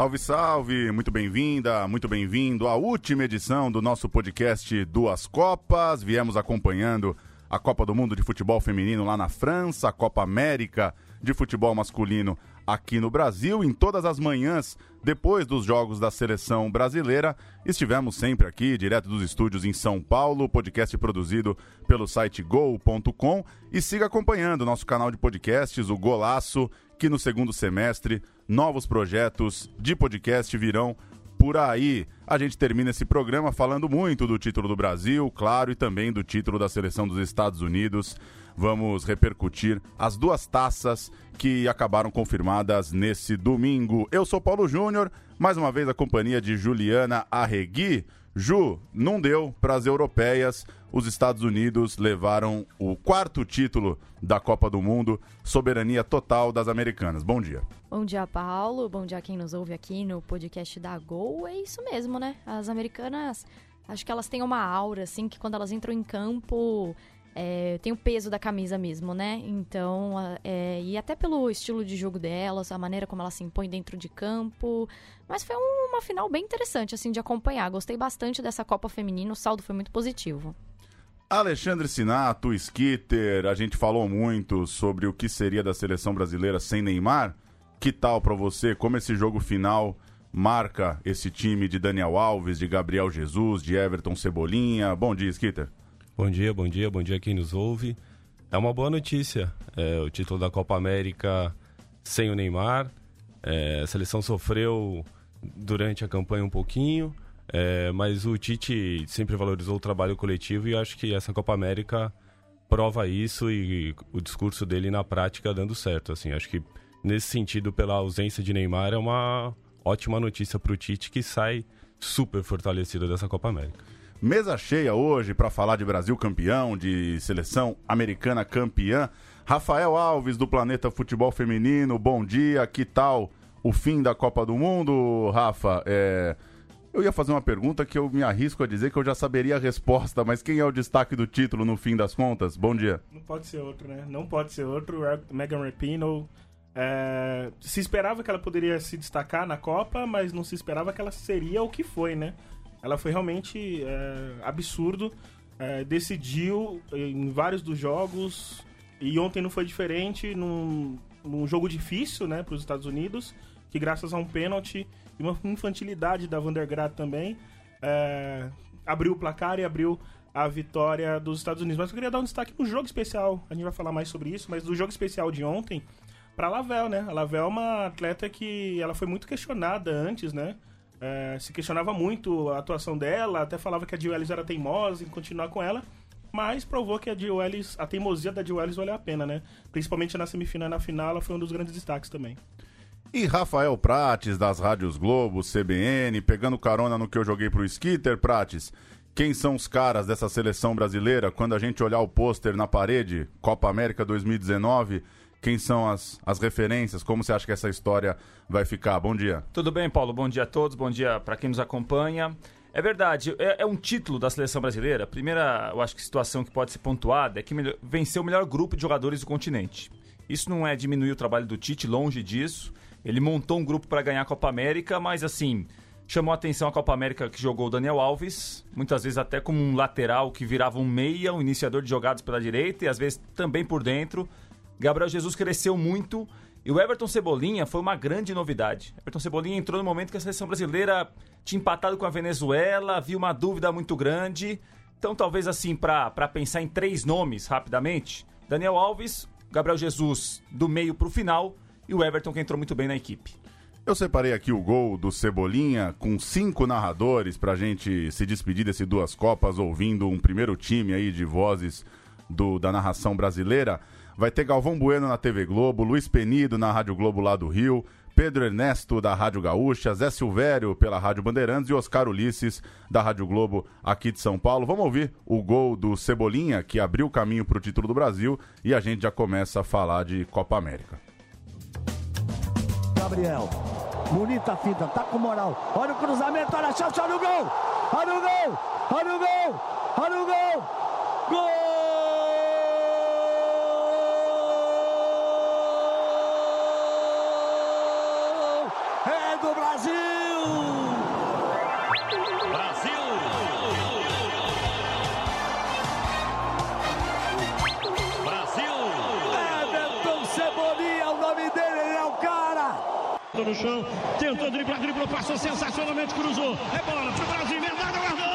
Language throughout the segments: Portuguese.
Salve, salve! Muito bem-vinda, muito bem-vindo à última edição do nosso podcast Duas Copas. Viemos acompanhando a Copa do Mundo de Futebol Feminino lá na França, a Copa América de Futebol Masculino aqui no Brasil. Em todas as manhãs, depois dos jogos da seleção brasileira, estivemos sempre aqui, direto dos estúdios em São Paulo, podcast produzido pelo site gol.com. E siga acompanhando nosso canal de podcasts, o Golaço, que no segundo semestre novos projetos de podcast virão por aí. A gente termina esse programa falando muito do título do Brasil, claro, e também do título da seleção dos Estados Unidos. Vamos repercutir as duas taças que acabaram confirmadas nesse domingo. Eu sou Paulo Júnior, mais uma vez a companhia de Juliana Arregui. Ju, não deu para as europeias. Os Estados Unidos levaram o quarto título da Copa do Mundo, soberania total das americanas. Bom dia. Bom dia, Paulo. Bom dia a quem nos ouve aqui no podcast da Gol. É isso mesmo, né? As americanas, acho que elas têm uma aura, assim, que quando elas entram em campo, é, tem o peso da camisa mesmo, né? Então, é, e até pelo estilo de jogo delas, a maneira como elas se impõem dentro de campo. Mas foi uma final bem interessante, assim, de acompanhar. Gostei bastante dessa Copa Feminina, o saldo foi muito positivo. Alexandre Sinato, Skitter, a gente falou muito sobre o que seria da seleção brasileira sem Neymar. Que tal para você? Como esse jogo final marca esse time de Daniel Alves, de Gabriel Jesus, de Everton Cebolinha? Bom dia, Skitter. Bom dia, bom dia, bom dia quem nos ouve. É uma boa notícia. É, o título da Copa América sem o Neymar. É, a seleção sofreu durante a campanha um pouquinho, é, mas o Tite sempre valorizou o trabalho coletivo e acho que essa Copa América prova isso e o discurso dele na prática dando certo. Assim, acho que nesse sentido, pela ausência de Neymar, é uma ótima notícia para o Tite que sai super fortalecido dessa Copa América. Mesa cheia hoje para falar de Brasil campeão, de seleção americana campeã. Rafael Alves do Planeta Futebol Feminino, bom dia. Que tal o fim da Copa do Mundo, Rafa? É... Eu ia fazer uma pergunta que eu me arrisco a dizer que eu já saberia a resposta, mas quem é o destaque do título no fim das contas? Bom dia. Não pode ser outro, né? Não pode ser outro. Megan Rapinoe. É... Se esperava que ela poderia se destacar na Copa, mas não se esperava que ela seria o que foi, né? Ela foi realmente é, absurdo. É, decidiu em vários dos jogos. E ontem não foi diferente. Num, num jogo difícil né, para os Estados Unidos. Que graças a um pênalti e uma infantilidade da Vandergraat também. É, abriu o placar e abriu a vitória dos Estados Unidos. Mas eu queria dar um destaque no jogo especial. A gente vai falar mais sobre isso. Mas do jogo especial de ontem para a Lavelle, né? A Lavelle é uma atleta que ela foi muito questionada antes, né? É, se questionava muito a atuação dela, até falava que a Jill Ellis era teimosa em continuar com ela, mas provou que a Jill Ellis, a teimosia da Jill Ellis valeu a pena, né? Principalmente na semifinal e na final, ela foi um dos grandes destaques também. E Rafael Prates, das Rádios Globo, CBN, pegando carona no que eu joguei pro Skitter, Prates, quem são os caras dessa seleção brasileira? Quando a gente olhar o pôster na parede, Copa América 2019 quem são as, as referências? Como você acha que essa história vai ficar? Bom dia. Tudo bem, Paulo? Bom dia a todos, bom dia para quem nos acompanha. É verdade, é, é, um título da seleção brasileira. A primeira, eu acho que situação que pode ser pontuada é que venceu o melhor grupo de jogadores do continente. Isso não é diminuir o trabalho do Tite, longe disso. Ele montou um grupo para ganhar a Copa América, mas assim, chamou a atenção a Copa América que jogou o Daniel Alves, muitas vezes até como um lateral que virava um meia, um iniciador de jogadas pela direita e às vezes também por dentro. Gabriel Jesus cresceu muito e o Everton Cebolinha foi uma grande novidade. Everton Cebolinha entrou no momento que a seleção brasileira tinha empatado com a Venezuela, havia uma dúvida muito grande. Então, talvez assim, para pensar em três nomes rapidamente: Daniel Alves, Gabriel Jesus do meio para o final e o Everton que entrou muito bem na equipe. Eu separei aqui o gol do Cebolinha com cinco narradores para a gente se despedir desse duas Copas, ouvindo um primeiro time aí de vozes do, da narração brasileira. Vai ter Galvão Bueno na TV Globo, Luiz Penido na Rádio Globo lá do Rio, Pedro Ernesto da Rádio Gaúcha, Zé Silvério pela Rádio Bandeirantes e Oscar Ulisses da Rádio Globo aqui de São Paulo. Vamos ouvir o gol do Cebolinha, que abriu o caminho para o título do Brasil, e a gente já começa a falar de Copa América. Gabriel, bonita fita, tá com moral. Olha o cruzamento, olha a chance, olha o gol! Olha o gol! Olha o gol! Olha o gol! Gol! Passou sensacionalmente, cruzou. É bola pro Brasil, emendada, guardou!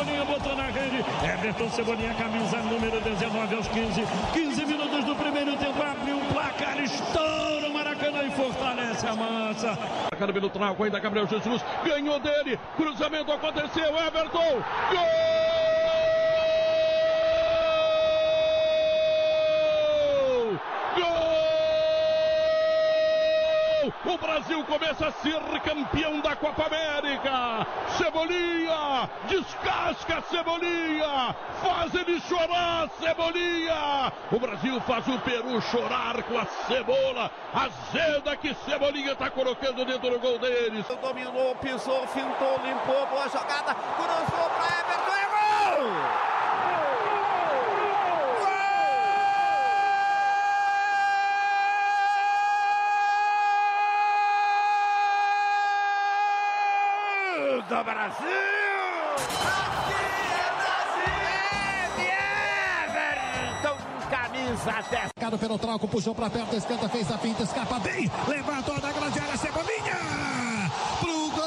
Cebolinha botou na rede. Everton Cebolinha, camisa número 19 aos 15. 15 minutos do primeiro tempo, abriu o placar, estoura o Maracanã e fortalece a massa. Marcado pelo Trauco ainda Gabriel Jesus, ganhou dele, cruzamento aconteceu, Everton, gol! Gol! O Brasil começa a ser campeão da Copa América. Cebolinha, descasca Cebolinha, faz ele chorar Cebolinha. O Brasil faz o Peru chorar com a cebola, azeda que Cebolinha está colocando dentro do gol deles. Dominou, pisou, fintou, limpou, boa jogada, cruzou pra Everton, é gol! Pelo Trauco, puxou pra perto, esquerda, fez a finta, escapa bem, levantou da grande área, Cebolinha! Pro gol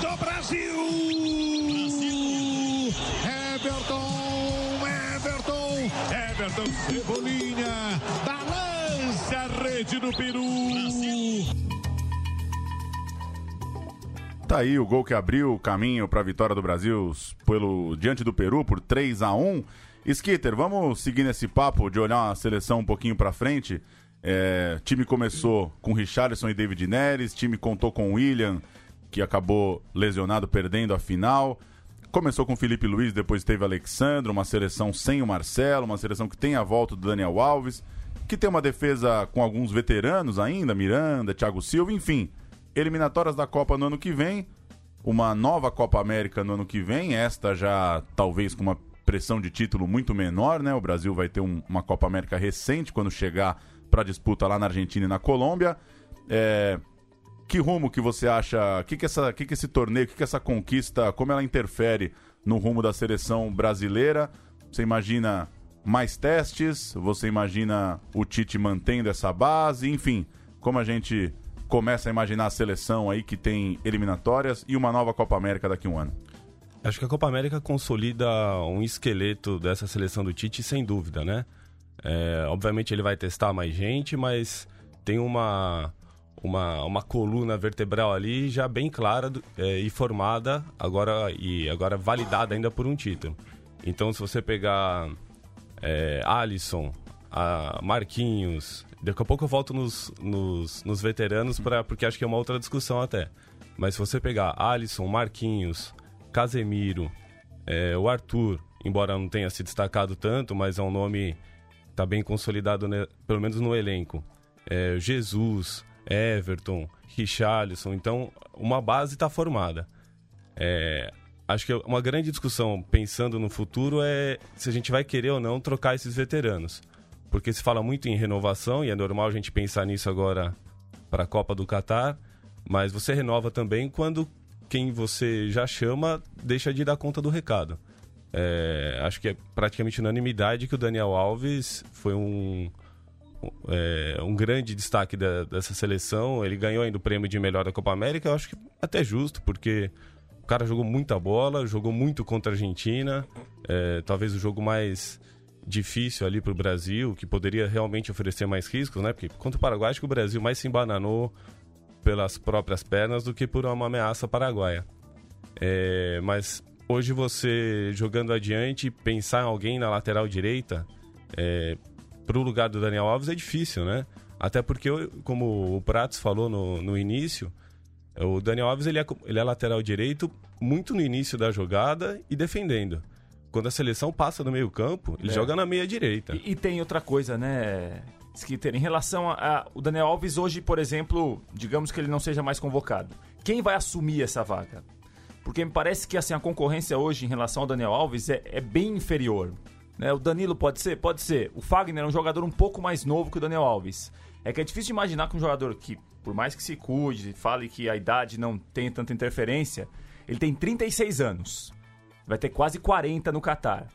do Brasil! Everton, Everton, Everton Cebolinha, balança a rede do Peru! Tá aí o gol que abriu o caminho para a vitória do Brasil pelo diante do Peru por 3 a 1 Skitter, vamos seguir nesse papo de olhar a seleção um pouquinho para frente. É, time começou com Richarlison e David Neres, time contou com William, que acabou lesionado, perdendo a final. Começou com Felipe Luiz, depois teve Alexandre, uma seleção sem o Marcelo, uma seleção que tem a volta do Daniel Alves, que tem uma defesa com alguns veteranos ainda, Miranda, Thiago Silva, enfim. Eliminatórias da Copa no ano que vem, uma nova Copa América no ano que vem, esta já talvez com uma pressão de título muito menor, né? O Brasil vai ter um- uma Copa América recente quando chegar para disputa lá na Argentina e na Colômbia. É, que rumo que você acha? Que que essa, que que esse torneio, que que essa conquista, como ela interfere no rumo da seleção brasileira? Você imagina mais testes? Você imagina o Tite mantendo essa base? Enfim, como a gente começa a imaginar a seleção aí que tem eliminatórias e uma nova Copa América daqui a um ano? Acho que a Copa América consolida um esqueleto dessa seleção do Tite, sem dúvida, né? É, obviamente ele vai testar mais gente, mas tem uma, uma, uma coluna vertebral ali já bem clara do- é, e formada, agora, e agora validada ainda por um título. Então, se você pegar é, Alisson, Marquinhos, daqui a pouco eu volto nos, nos, nos veteranos, pra, porque acho que é uma outra discussão até. Mas se você pegar Alisson, Marquinhos, Casemiro, é, o Arthur, embora não tenha se destacado tanto, mas é um nome que tá bem consolidado, pelo menos no elenco. É, Jesus, Everton, Richarlison, então uma base está formada. É, acho que uma grande discussão pensando no futuro é se a gente vai querer ou não trocar esses veteranos. Porque se fala muito em renovação e é normal a gente pensar nisso agora para a Copa do Catar, mas você renova também quando quem você já chama deixa de dar conta do recado. É, acho que é praticamente unanimidade que o Daniel Alves foi um, é, um grande destaque da- dessa seleção. Ele ganhou ainda o prêmio de melhor da Copa América. Eu acho que até justo, porque o cara jogou muita bola, jogou muito contra a Argentina. É, talvez o jogo mais difícil ali para o Brasil, que poderia realmente oferecer mais riscos, né? Porque contra o Paraguai, acho que o Brasil mais se embananou pelas próprias pernas do que por uma ameaça paraguaia. É, mas hoje você jogando adiante, pensar em alguém na lateral direita é, para o lugar do Daniel Alves é difícil, né? Até porque, como o Pratos falou no, no início, o Daniel Alves ele é, ele é lateral direito muito no início da jogada e defendendo. Quando a seleção passa no meio campo, ele é. joga na meia direita. E, e, tem outra coisa, né, Skitter? Em relação a, a, O Daniel Alves hoje, por exemplo, digamos que ele não seja mais convocado. Quem vai assumir essa vaga? Porque me parece que assim, a concorrência hoje em relação ao Daniel Alves é, é bem inferior. Né? O Danilo pode ser? Pode ser. O Fagner é um jogador um pouco mais novo que o Daniel Alves. É que é difícil imaginar que um jogador que, por mais que se cuide, fale que a idade não tem tanta interferência, ele tem 36 anos. Vai ter quase 40 no Catar.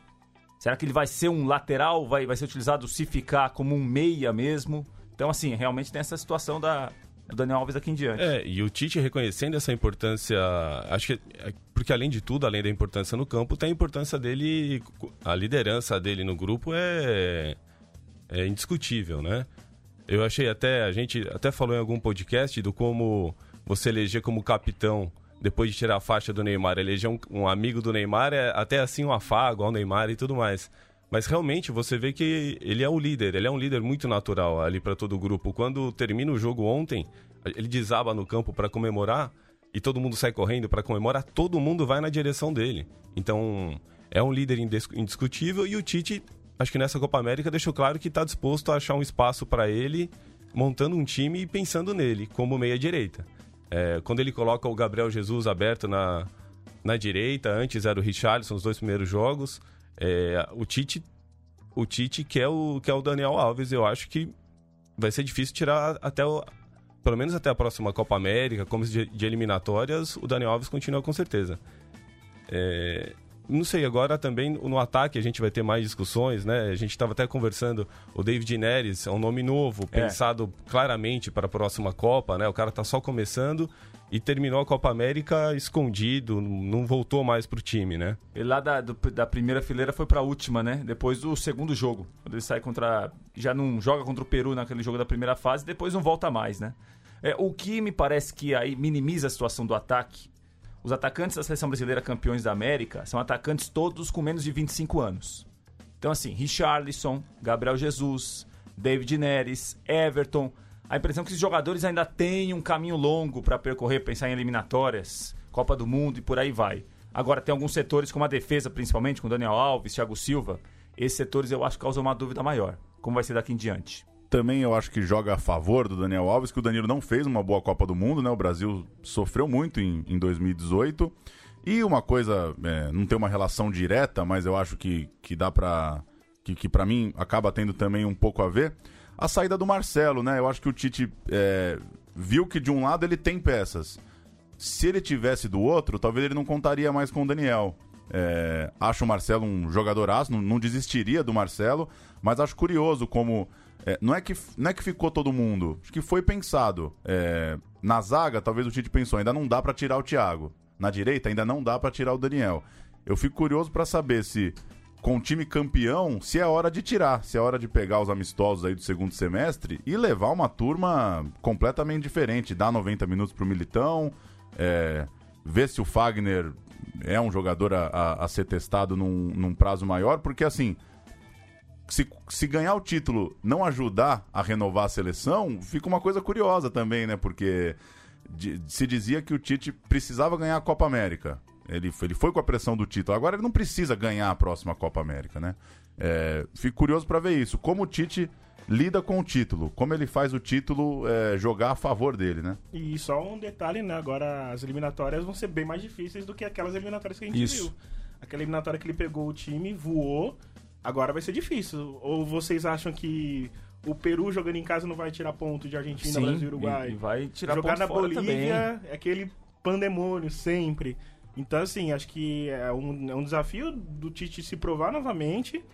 Será que ele vai ser um lateral? Vai, vai ser utilizado se ficar como um meia mesmo? Então, assim, realmente tem essa situação da, do Daniel Alves aqui em diante. É, e o Tite reconhecendo essa importância, acho que é, porque além de tudo, além da importância no campo, tem a importância dele, a liderança dele no grupo é, é indiscutível, né? Eu achei até, a gente até falou em algum podcast do como você eleger como capitão depois de tirar a faixa do Neymar, eleger um, um amigo do Neymar é até assim um afago ao Neymar e tudo mais. Mas realmente você vê que ele é o líder, ele é um líder muito natural ali para todo o grupo. Quando termina o jogo ontem, ele desaba no campo para comemorar e todo mundo sai correndo para comemorar, todo mundo vai na direção dele. Então, é um líder indiscutível e o Tite, acho que nessa Copa América deixou claro que está disposto a achar um espaço para ele, montando um time e pensando nele como meia direita. É, quando ele coloca o Gabriel Jesus aberto na, na direita, antes era o Richarlison, os dois primeiros jogos. É, o Tite o Tite quer o, quer o Daniel Alves. Eu acho que vai ser difícil tirar até o, pelo menos até a próxima Copa América, como de, de eliminatórias, o Daniel Alves continua com certeza. É, não sei, agora também no ataque a gente vai ter mais discussões, né? A gente estava até conversando, o David Neres é um nome novo, é. pensado claramente para a próxima Copa, né? O cara está só começando e terminou a Copa América escondido, não voltou mais pro time, né? Ele lá da, do, da primeira fileira foi para a última, né? Depois do segundo jogo, quando ele sai contra... Já não joga contra o Peru naquele jogo da primeira fase, depois não volta mais, né? É, o que me parece que aí minimiza a situação do ataque os atacantes da seleção brasileira campeões da América são atacantes todos com menos de 25 anos. Então, assim, Richarlison, Gabriel Jesus, David Neres, Everton. A impressão é que esses jogadores ainda têm um caminho longo para percorrer, pensar em eliminatórias, Copa do Mundo e por aí vai. Agora, tem alguns setores, como a defesa, principalmente, com Daniel Alves, Thiago Silva. Esses setores eu acho que causam uma dúvida maior. Como vai ser daqui em diante? Também eu acho que joga a favor do Daniel Alves, que o Danilo não fez uma boa Copa do Mundo, né? O Brasil sofreu muito em, em 2018. E uma coisa, é, não tem uma relação direta, mas eu acho que, que dá pra. que, que para mim acaba tendo também um pouco a ver. A saída do Marcelo, né? Eu acho que o Tite é, viu que de um lado ele tem peças. Se ele tivesse do outro, talvez ele não contaria mais com o Daniel. É, acho o Marcelo um jogadoraço, não, não desistiria do Marcelo, mas acho curioso como é, não, é que, não é que ficou todo mundo. Acho que foi pensado. É, na zaga, talvez o Tite pensou, ainda não dá para tirar o Thiago. Na direita, ainda não dá para tirar o Daniel. Eu fico curioso para saber se, com o time campeão, se é hora de tirar, se é hora de pegar os amistosos aí do segundo semestre e levar uma turma completamente diferente. Dar 90 minutos pro Militão, é, ver se o Fagner é um jogador a, a, a ser testado num, num prazo maior, porque assim se, se ganhar o título não ajudar a renovar a seleção, fica uma coisa curiosa também, né? Porque de, se dizia que o Tite precisava ganhar a Copa América. Ele, ele foi com a pressão do título. Agora ele não precisa ganhar a próxima Copa América, né? É, fico curioso para ver isso. Como o Tite lida com o título, como ele faz o título é, jogar a favor dele, né? E só um detalhe, né? Agora as eliminatórias vão ser bem mais difíceis do que aquelas eliminatórias que a gente isso. viu. Aquela eliminatória que ele pegou o time, voou Agora vai ser difícil. Ou vocês acham que o Peru jogando em casa não vai tirar ponto de Argentina, Sim, Brasil e Uruguai? E vai tirar Jogar ponto na Bolívia também. é aquele pandemônio sempre. Então, assim, acho que é um, é um desafio do Tite se provar novamente.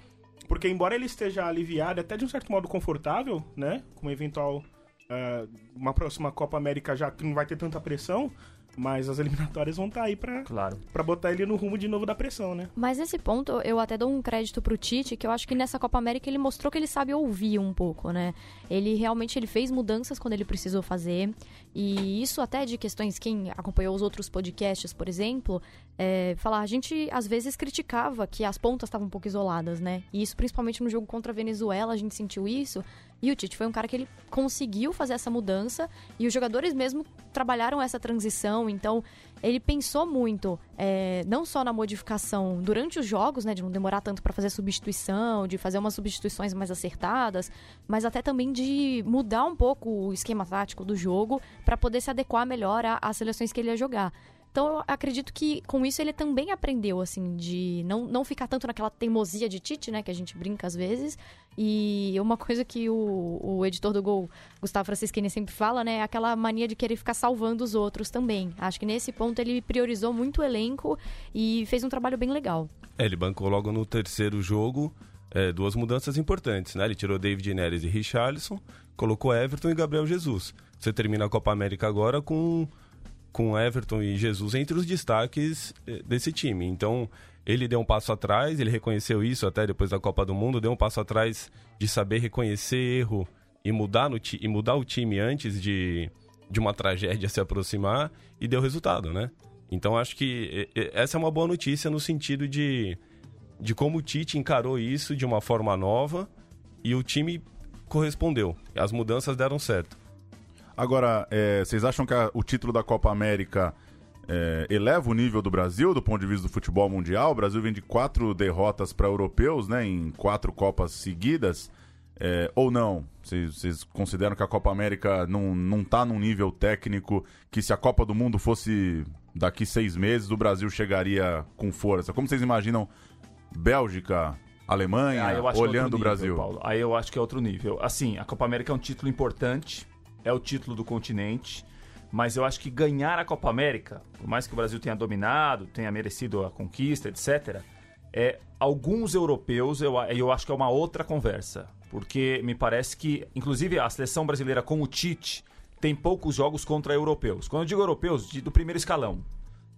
Porque, embora ele esteja aliviado, até de um certo modo confortável, né? Com uma eventual. Uh, uma próxima Copa América já que não vai ter tanta pressão. Mas as eliminatórias vão estar aí pra, Claro. pra botar ele no rumo de novo da pressão, né? Mas nesse ponto, eu até dou um crédito pro Tite, que eu acho que nessa Copa América ele mostrou que ele sabe ouvir um pouco, né? Ele realmente ele fez mudanças quando ele precisou fazer. E isso até de questões, quem acompanhou os outros podcasts, por exemplo, é, falar, a gente às vezes criticava que as pontas estavam um pouco isoladas, né? E isso principalmente no jogo contra a Venezuela, a gente sentiu isso. E o Tite foi um cara que ele conseguiu fazer essa mudança e os jogadores mesmo trabalharam essa transição. Então, ele pensou muito, é, não só na modificação durante os jogos, né, de não demorar tanto para fazer substituição, de fazer umas substituições mais acertadas, mas até também de mudar um pouco o esquema tático do jogo para poder se adequar melhor às seleções que ele ia jogar. Então eu acredito que com isso ele também aprendeu, assim, de não, não ficar tanto naquela teimosia de Tite, né, que a gente brinca às vezes. E uma coisa que o, o editor do Gol, Gustavo Francisquini, sempre fala, né, é aquela mania de querer ficar salvando os outros também. Acho que nesse ponto ele priorizou muito o elenco e fez um trabalho bem legal. É, ele bancou logo no terceiro jogo é, duas mudanças importantes, né? Ele tirou David Neres e Richarlison, colocou Everton e Gabriel Jesus. Você termina a Copa América agora com, com Everton e Jesus entre os destaques eh, desse time. Então, ele deu um passo atrás, ele reconheceu isso até depois da Copa do Mundo, deu um passo atrás de saber reconhecer erro e mudar, no e mudar o time antes de, de uma tragédia se aproximar e deu resultado, né? Então acho que eh, eh, essa é uma boa notícia no sentido de, de como o Tite encarou isso de uma forma nova e o time correspondeu. As mudanças deram certo. Agora, é, vocês acham que a- o título da Copa América é, eleva o nível do Brasil do ponto de vista do futebol mundial? O Brasil vem de quatro derrotas para europeus, né, em quatro Copas seguidas. É, ou não? Vocês, consideram que a Copa América não, não tá num nível técnico que se a Copa do Mundo fosse daqui seis meses, o Brasil chegaria com força? Como vocês imaginam Bélgica, Alemanha, que é olhando outro o Brasil? nível, Paulo. Aí eu acho que é outro nível. Assim, a Copa América é um título importante, é o título do continente, mas eu acho que ganhar a Copa América, por mais que o Brasil tenha dominado, tenha merecido a conquista, etc., é alguns europeus, eu, eu acho que é uma outra conversa. Porque me parece que, inclusive, a seleção brasileira com o Tite tem poucos jogos contra europeus. Quando eu digo europeus, de- do primeiro escalão.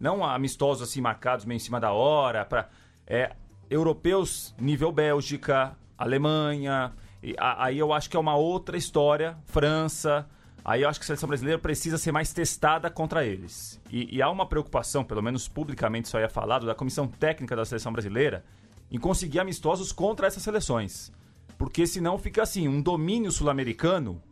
Não amistosos assim marcados meio em cima da hora, para é europeus nível Bélgica, Alemanha. E a- aí eu acho que é uma outra história, França. Aí eu acho que a seleção brasileira precisa ser mais testada contra eles. E, e há uma preocupação, pelo menos publicamente isso aí é falado, da comissão técnica da seleção brasileira em conseguir amistosos contra essas seleções. Porque senão fica assim, um domínio sul-americano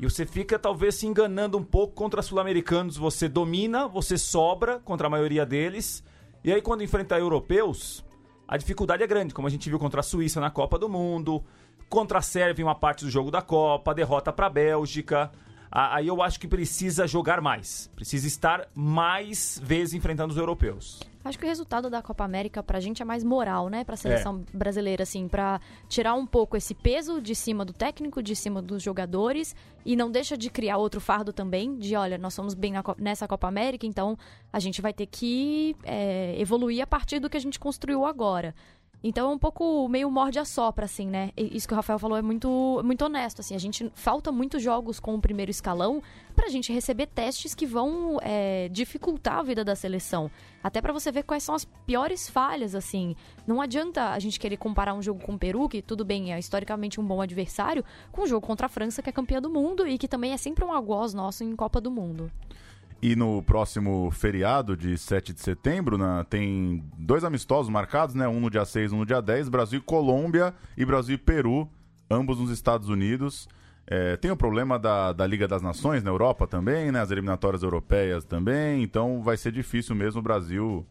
e você fica talvez se enganando um pouco contra sul-americanos. Você domina, você sobra contra a maioria deles. E aí, quando enfrentar europeus, a dificuldade é grande, como a gente viu contra a Suíça na Copa do Mundo, contra a Sérvia em uma parte do jogo da Copa, derrota para a Bélgica. Aí eu acho que precisa jogar mais. Precisa estar mais vezes enfrentando os europeus. Acho que o resultado da Copa América pra gente é mais moral, né? Pra seleção brasileira, assim, pra tirar um pouco esse peso de cima do técnico, de cima dos jogadores e não deixa de criar outro fardo também, de olha, nós somos bem nessa Copa América, então a gente vai ter que é, evoluir a partir do que a gente construiu agora. Então é um pouco meio morde a sopra, assim, né? Isso que o Rafael falou é muito, muito honesto, assim. A gente falta muitos jogos com o primeiro escalão pra gente receber testes que vão é, dificultar a vida da seleção. Até pra você ver quais são as piores falhas, assim. Não adianta a gente querer comparar um jogo com o Peru, que tudo bem, é historicamente um bom adversário, com um jogo contra a França, que é campeã do mundo e que também é sempre um algoz nosso em Copa do Mundo. E no próximo feriado de 7 de setembro, né, tem dois amistosos marcados, né? Um no dia 6 um no dia 10, Brasil e Colômbia e Brasil e Peru, ambos nos Estados Unidos. É, tem o problema da, da Liga das Nações na Europa também, né? As eliminatórias europeias também, então vai ser difícil mesmo o Brasil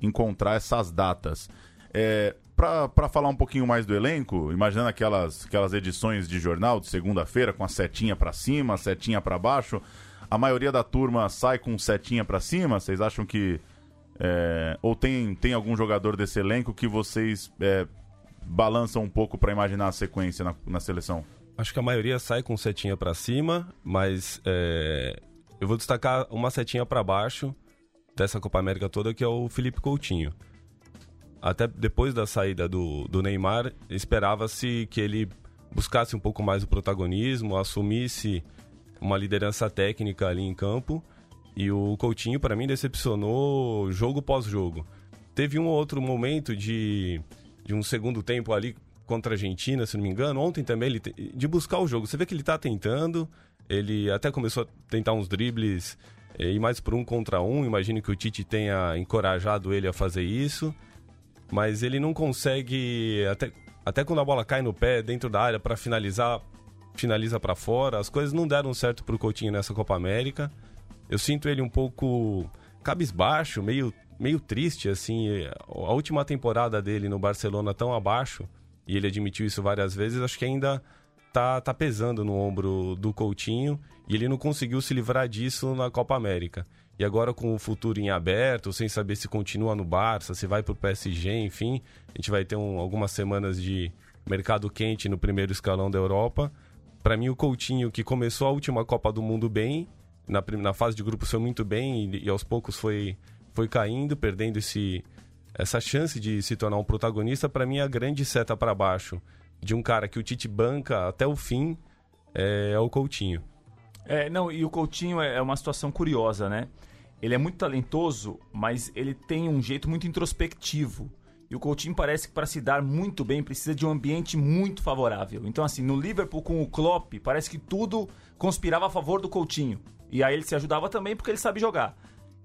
encontrar essas datas. É, para falar um pouquinho mais do elenco, imaginando aquelas, aquelas edições de jornal de segunda-feira com a setinha para cima, a setinha para baixo, a maioria da turma sai com setinha para cima? Vocês acham que. é, ou tem, tem algum jogador desse elenco que vocês é, balançam um pouco para imaginar a sequência na, na seleção? Acho que a maioria sai com setinha pra cima, mas é, eu vou destacar uma setinha pra baixo dessa Copa América toda, que é o Felipe Coutinho. Até depois da saída do, do Neymar, esperava-se que ele buscasse um pouco mais o protagonismo, assumisse uma liderança técnica ali em campo. E o Coutinho, para mim, decepcionou jogo pós jogo. Teve um outro momento de, de um segundo tempo ali contra a Argentina, se não me engano. Ontem também, ele, de buscar o jogo. Você vê que ele tá tentando, ele até começou a tentar uns dribles e mais por um contra um. Imagino que o Tite tenha encorajado ele a fazer isso. Mas ele não consegue, até, até quando a bola cai no pé, dentro da área, para finalizar, finaliza para fora. As coisas não deram certo pro Coutinho nessa Copa América. Eu sinto ele um pouco cabisbaixo, meio, meio triste, assim. A última temporada dele no Barcelona tão abaixo, e ele admitiu isso várias vezes, acho que ainda tá, tá pesando no ombro do Coutinho e ele não conseguiu se livrar disso na Copa América. E agora com o futuro em aberto, sem saber se continua no Barça, se vai pro PSG, enfim, a gente vai ter um, algumas semanas de mercado quente no primeiro escalão da Europa. Para mim, o Coutinho, que começou a última Copa do Mundo bem, na, na fase de grupos foi muito bem e, e aos poucos foi, foi caindo, perdendo esse, essa chance de se tornar um protagonista, para mim, a grande seta para baixo de um cara que o Tite banca até o fim é, é o Coutinho. É, não, e o Coutinho é, é uma situação curiosa, né? Ele é muito talentoso, mas ele tem um jeito muito introspectivo. E o Coutinho parece que para se dar muito bem precisa de um ambiente muito favorável. Então assim, no Liverpool com o Klopp, parece que tudo conspirava a favor do Coutinho. E aí ele se ajudava também porque ele sabe jogar.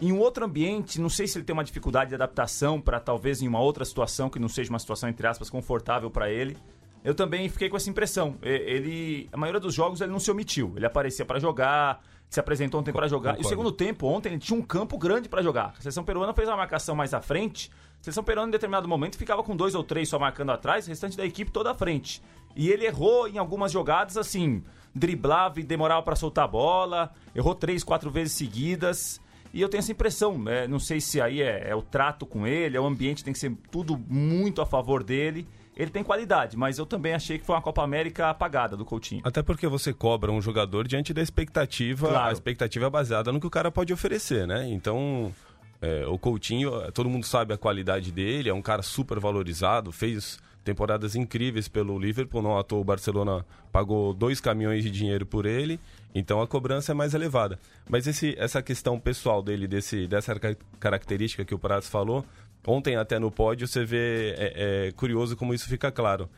Em um outro ambiente, não sei se ele tem uma dificuldade de adaptação para talvez em uma outra situação que não seja uma situação entre aspas confortável para ele eu também fiquei com essa impressão. Ele, a maioria dos jogos ele não se omitiu. Ele aparecia para jogar, se apresentou ontem para jogar. Concordo. E o segundo tempo, ontem, ele tinha um campo grande para jogar. A seleção peruana fez uma marcação mais à frente. A seleção peruana, em determinado momento, ficava com dois ou três só marcando atrás, o restante da equipe toda à frente. E ele errou em algumas jogadas, assim, driblava e demorava para soltar a bola, errou três, quatro vezes seguidas. E eu tenho essa impressão, né? não sei se aí é, é o trato com ele, é o ambiente tem que ser tudo muito a favor dele ele tem qualidade, mas eu também achei que foi uma Copa América apagada do Coutinho. Até porque você cobra um jogador diante da expectativa, claro. a expectativa é baseada no que o cara pode oferecer, né? Então, é, o Coutinho, todo mundo sabe a qualidade dele, é um cara super valorizado, fez temporadas incríveis pelo Liverpool, não à toa o Barcelona pagou dois caminhões de dinheiro por ele, então a cobrança é mais elevada. Mas esse, essa questão pessoal dele, desse, dessa característica que o Prats falou, Ontem, até no pódio, você vê. É, é curioso como isso fica claro.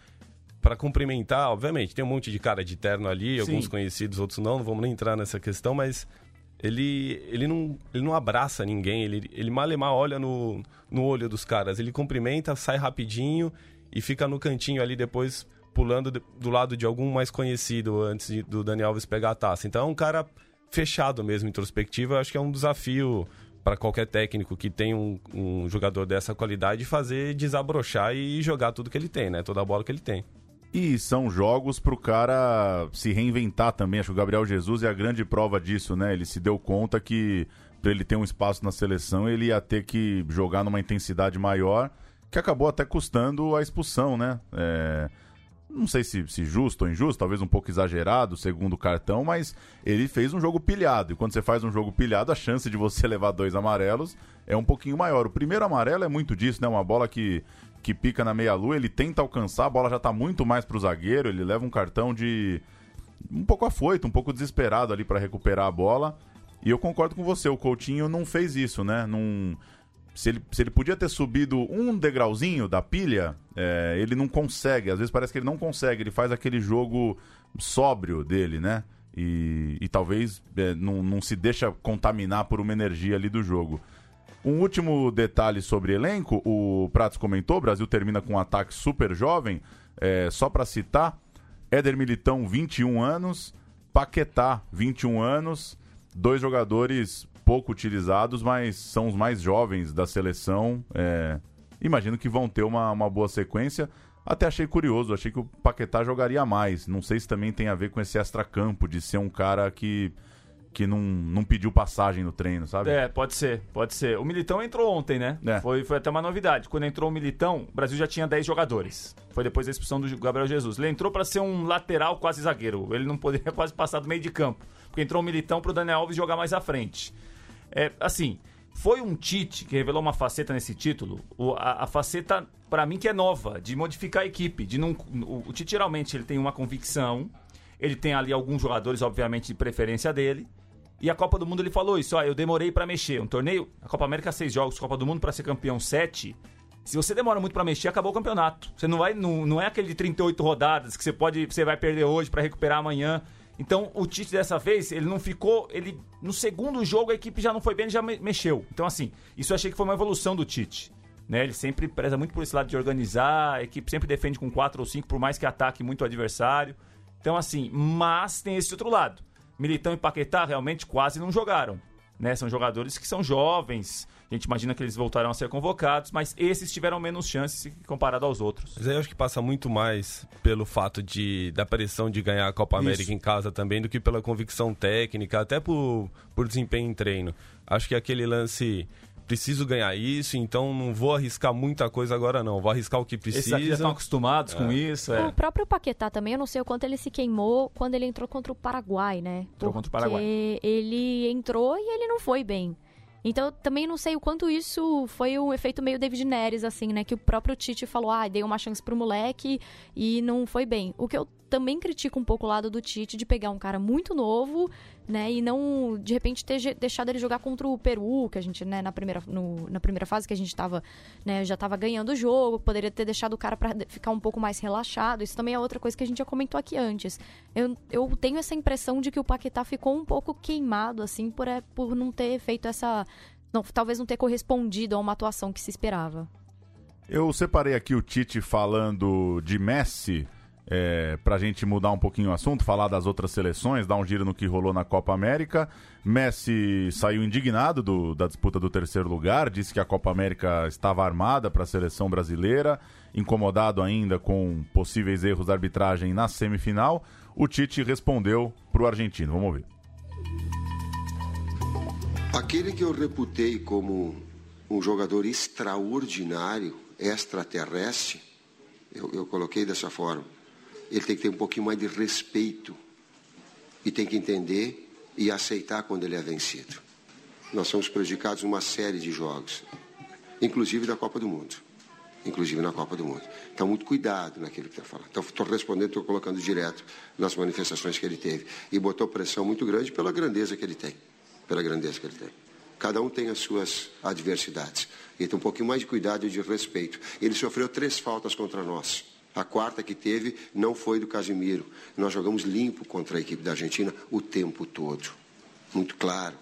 Para cumprimentar, obviamente, tem um monte de cara de terno ali, Sim. alguns conhecidos, outros não, não vamos nem entrar nessa questão, mas ele, ele, não, ele não abraça ninguém, ele, ele malemar olha no, no olho dos caras, ele cumprimenta, sai rapidinho e fica no cantinho ali depois pulando do lado de algum mais conhecido antes de, do Daniel Alves pegar a taça. Então é um cara fechado mesmo, introspectivo, eu acho que é um desafio para qualquer técnico que tem um, um, jogador dessa qualidade fazer desabrochar e jogar tudo que ele tem, né? Toda a bola que ele tem. E são jogos para o cara se reinventar também. Acho que o Gabriel Jesus é a grande prova disso, né? Ele se deu conta que para ele ter um espaço na seleção, ele ia ter que jogar numa intensidade maior, que acabou até custando a expulsão, né? É não sei se, se justo ou injusto, talvez um pouco exagerado, segundo o cartão, mas ele fez um jogo pilhado. E quando você faz um jogo pilhado, a chance de você levar dois amarelos é um pouquinho maior. O primeiro amarelo é muito disso, né? Uma bola que, que pica na meia-lua, ele tenta alcançar, a bola já tá muito mais pro zagueiro, ele leva um cartão de. um pouco afoito, um pouco desesperado ali para recuperar a bola. E eu concordo com você, o Coutinho não fez isso, né? Não se ele, se ele podia ter subido um degrauzinho da pilha, é, ele não consegue. Às vezes parece que ele não consegue. Ele faz aquele jogo sóbrio dele, né? E, e talvez é, não, não se deixa contaminar por uma energia ali do jogo. Um último detalhe sobre elenco: o Pratos comentou, o Brasil termina com um ataque super jovem. É, só para citar: Éder Militão, 21 anos, Paquetá, 21 anos, dois jogadores pouco utilizados, mas são os mais jovens da seleção. É, imagino que vão ter uma, uma boa sequência. Até achei curioso, achei que o Paquetá jogaria mais. Não sei se também tem a ver com esse extracampo de ser um cara que que não, não pediu passagem no treino, sabe? É, pode ser, pode ser. O Militão entrou ontem, né? É. Foi, foi até uma novidade. Quando entrou o Militão, o Brasil já tinha 10 jogadores. Foi depois da expulsão do Gabriel Jesus. Ele entrou para ser um lateral quase zagueiro. Ele não poderia quase passar do meio de campo. Porque entrou o Militão pro Daniel Alves jogar mais à frente. É, assim, foi um Tite que revelou uma faceta nesse título, o, a, a, faceta, para mim, que é nova, de modificar a equipe. De não, o, o Tite, geralmente, ele tem uma convicção, ele tem ali alguns jogadores, obviamente, de preferência dele, E a Copa do Mundo ele falou isso, ó, eu demorei pra mexer. Um torneio, a Copa América seis jogos, Copa do Mundo pra ser campeão sete. Se você demora muito pra mexer, acabou o campeonato. Você não vai, não, não é aquele de 38 rodadas que você pode, você vai perder hoje pra recuperar amanhã. Então, o Tite dessa vez, ele não ficou, ele no segundo jogo a equipe já não foi bem, ele já me- mexeu. Então, assim, isso eu achei que foi uma evolução do Tite. Né? Ele sempre preza muito por esse lado de organizar, a equipe sempre defende com quatro ou cinco, por mais que ataque muito o adversário. Então, assim, mas tem esse outro lado. Militão e Paquetá realmente quase não jogaram. Né? São jogadores que são jovens. A gente imagina que eles voltarão a ser convocados, mas esses tiveram menos chances comparado aos outros. Mas aí eu acho que passa muito mais pelo fato de da pressão de ganhar a Copa América Isso. em casa também do que pela convicção técnica, até por, por desempenho em treino. Acho que aquele lance preciso ganhar isso, então não vou arriscar muita coisa agora não, vou arriscar o que precisa. já estão acostumados com isso. É. O próprio Paquetá também, eu não sei o quanto ele se queimou quando ele entrou contra o Paraguai, né? Entrou contra o Porque Paraguai. ele entrou e ele não foi bem. Então, eu também não sei o quanto isso foi um efeito meio David Neres, assim, né? Que o próprio Tite falou, ah, dei uma chance pro moleque e não foi bem. O que eu também critico um pouco o lado do Tite de pegar um cara muito novo, né? E não, de repente, ter deixado ele jogar contra o Peru, que a gente, né, na primeira, no- na primeira fase que a gente tava, né, já tava ganhando o jogo, poderia ter deixado o cara de- ficar um pouco mais relaxado. Isso também é outra coisa que a gente já comentou aqui antes. Eu, eu tenho essa impressão de que o Paquetá ficou um pouco queimado, assim, por, é, por não ter feito essa. Não, talvez não ter correspondido a uma atuação que se esperava. Eu separei aqui o Tite falando de Messi, é, pra gente mudar um pouquinho o assunto, falar das outras seleções, dar um giro no que rolou na Copa América. Messi saiu indignado do- da disputa do terceiro lugar, disse que a Copa América estava armada para a seleção brasileira, incomodado ainda com possíveis erros de arbitragem na semifinal. O Tite respondeu pro argentino. Vamos ouvir. Aquele que eu reputei como um jogador extraordinário, extraterrestre, eu, eu coloquei dessa forma. Ele tem que ter um pouquinho mais de respeito e tem que entender e aceitar quando ele é vencido. Nós somos prejudicados numa série de jogos, inclusive da Copa do Mundo. Inclusive na Copa do Mundo. Então, muito cuidado naquilo que está falando. Então, estou respondendo, estou colocando direto nas manifestações que ele teve. E botou pressão muito grande pela grandeza que ele tem pela grandeza que ele tem. Cada um tem as suas adversidades. E tem um pouquinho mais de cuidado e de respeito. Ele sofreu três faltas contra nós. A quarta que teve não foi do Casimiro. Nós jogamos limpo contra a equipe da Argentina o tempo todo. Muito claro.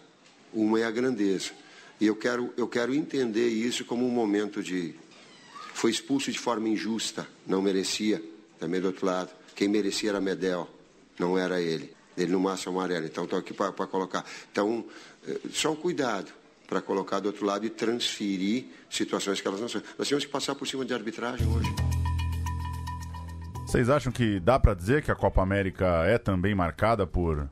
Uma é a grandeza. E eu quero, eu quero entender isso como um momento de. Foi expulso de forma injusta, não merecia. Também do outro lado. Quem merecia era Medel, não era ele. Ele no máximo amarelo. Então estou aqui para colocar. Então, eh, só um cuidado para colocar do outro lado e transferir situações que elas não são. Nós temos que passar por cima de arbitragem hoje. Vocês acham que dá pra dizer que a Copa América é também marcada por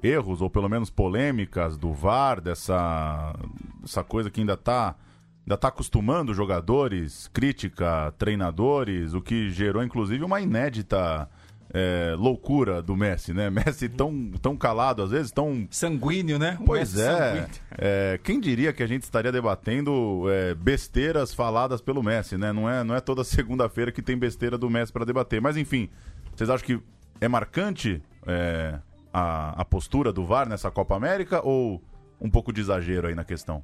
erros ou pelo menos polêmicas do VAR, dessa essa coisa que ainda tá ainda tá acostumando jogadores, crítica, treinadores, o que gerou inclusive uma inédita é, loucura do Messi, né? Messi tão, tão calado às vezes, tão Sanguíneo, né? Um Pois é. É, Quem diria que a gente estaria debatendo é, besteiras faladas pelo Messi, né? Não é, não é toda segunda-feira que tem besteira do Messi para debater. Mas enfim, vocês acham que é marcante é, a, a postura do VAR nessa Copa América ou um pouco de exagero aí na questão?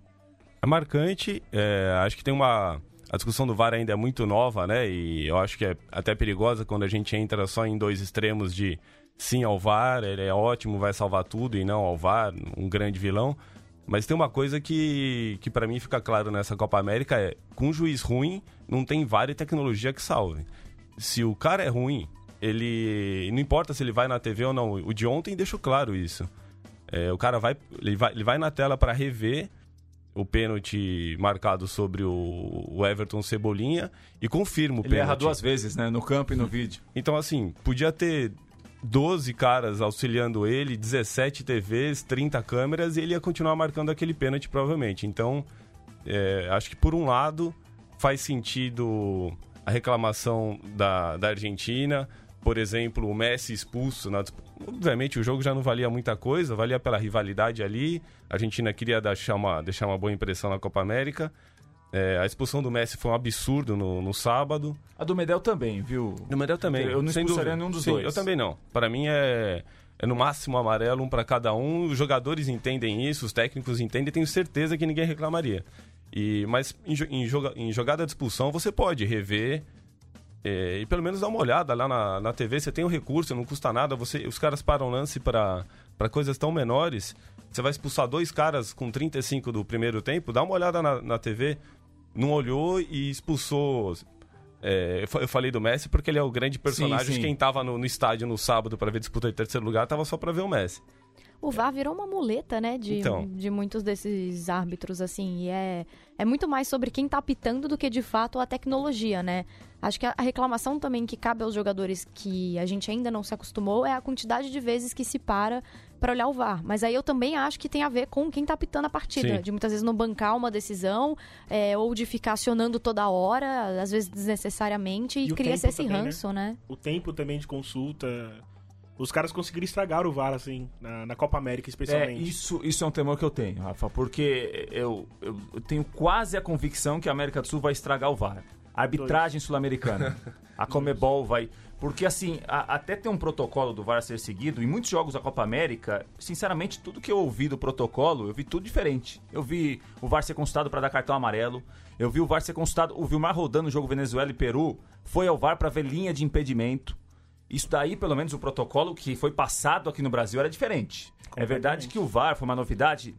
É marcante, é, acho que tem uma. A discussão do VAR ainda é muito nova, né? E eu acho que é até perigosa quando a gente entra só em dois extremos de sim ao VAR, ele é ótimo, vai salvar tudo, e não ao VAR, um grande vilão. Mas tem uma coisa que, que para mim fica claro nessa Copa América é, com um juiz ruim, não tem VAR e tecnologia que salve. Se o cara é ruim, ele. Não importa se ele vai na TV ou não. O de ontem deixou claro isso. É, o cara vai ele, vai. ele vai na tela para rever o pênalti marcado sobre o, Everton Cebolinha e confirma o Ele pênalti. erra duas vezes, né? No campo e no vídeo. Então, assim, podia ter 12 caras auxiliando ele, 17 TVs, 30 câmeras, e ele ia continuar marcando aquele pênalti, provavelmente. Então, é, acho que por um lado faz sentido a reclamação da, da Argentina. Por exemplo, o Messi expulso. Na, obviamente, o jogo já não valia muita coisa, valia pela rivalidade ali. A Argentina queria deixar uma, deixar uma boa impressão na Copa América. É, a expulsão do Messi foi um absurdo no, no sábado. A do Medel também, viu? No Medel também. Eu não sem expulsaria dúvida. nenhum dos Sim, dois. Eu também não. Para mim é é no máximo amarelo, um para cada um. Os jogadores entendem isso, os técnicos entendem, tenho certeza que ninguém reclamaria. E, mas em, em, joga, em jogada de expulsão você pode rever é, e pelo menos dar uma olhada lá na, na TV. Você tem o um recurso, não custa nada. Você, os caras param lance para coisas tão menores. Você vai expulsar dois caras com 35 do primeiro tempo, dá uma olhada na, na TV. Não olhou e expulsou é, eu falei do Messi porque ele é o grande personagem. Sim, sim. Quem estava no, no, estádio no sábado para ver disputa de terceiro lugar estava só para ver o Messi. O VAR virou uma muleta, né, de, então. de muitos desses árbitros, assim, e é, é muito mais sobre quem tá apitando do que, de fato, a tecnologia, né? Acho que a reclamação também que cabe aos jogadores que a gente ainda não se acostumou é a quantidade de vezes que se para para olhar o VAR. Mas aí eu também acho que tem a ver com quem tá apitando a partida. Sim. De muitas vezes não bancar uma decisão, é, ou de ficar acionando toda hora, às vezes desnecessariamente, e, e cria-se esse também, né? ranço, né? né? O tempo também de consulta os caras conseguiram estragar o VAR, assim, na, na, Copa América, especialmente. É, isso, isso é um temor que eu tenho, Rafa, porque eu, eu, eu tenho quase a convicção que a América do Sul vai estragar o VAR. A arbitragem sul-americana. a Comebol vai. Porque, assim, a, até tem um protocolo do VAR a ser seguido. Em muitos jogos da Copa América, sinceramente, tudo que eu ouvi do protocolo, eu vi tudo diferente. Eu vi o VAR ser consultado para dar cartão amarelo. Eu vi o VAR ser consultado. O Vilmar rodando no jogo Venezuela e Peru foi ao VAR para ver linha de impedimento. Isso daí, pelo menos o protocolo que foi passado aqui no Brasil era diferente. É verdade que o VAR foi uma novidade,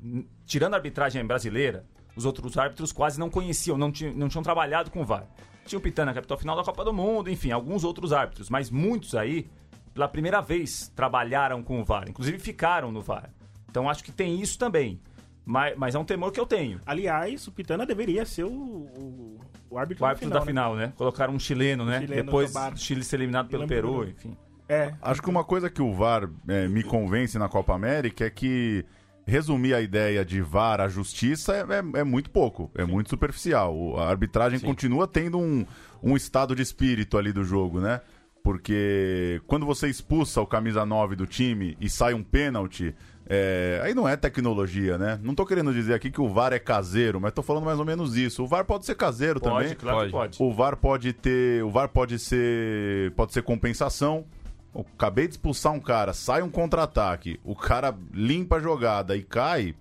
tirando a arbitragem brasileira, os outros árbitros quase não conheciam, não, tinham, não tinham trabalhado com o VAR. Tinha o Pitana, capital final da Copa do Mundo, enfim, alguns outros árbitros, mas muitos aí, pela primeira vez, trabalharam com o VAR, inclusive ficaram no VAR. Então acho que tem isso também. Mas, mas é um temor que eu tenho. Aliás, o Pitana deveria ser o, o, o árbitro, o árbitro da final, da final né? né? Colocaram um chileno, né? Chileno Depois o Chile ser eliminado pelo Peru, enfim. É. Acho que uma coisa que o VAR é, me convence na Copa América é que resumir a ideia de VAR à justiça é, é, é muito pouco, é Sim. muito superficial. A arbitragem Sim. continua tendo um, um estado de espírito ali do jogo, né? Porque quando você expulsa o camisa 9 do time e sai um pênalti, é, aí não é tecnologia, né? Não tô querendo dizer aqui que o VAR é caseiro, mas tô falando mais ou menos isso. O VAR pode ser caseiro pode, também. Claro pode. O VAR pode ter, o VAR pode ser, pode ser compensação. Eu acabei de expulsar um cara, sai um contra-ataque, o cara limpa a jogada e cai,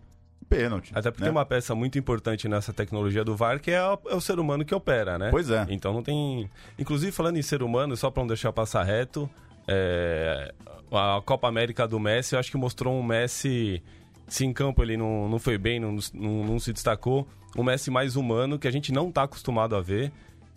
pênalti. Até porque né? tem uma peça muito importante nessa tecnologia do VAR que é, o, é o ser humano que opera, né? Pois é. Então não tem. Inclusive, falando em ser humano, só para não deixar passar reto, é... a Copa América do Messi, eu acho que mostrou um Messi. Se em campo ele não, não foi bem, não, não, não se destacou, um Messi mais humano que a gente não está acostumado a ver.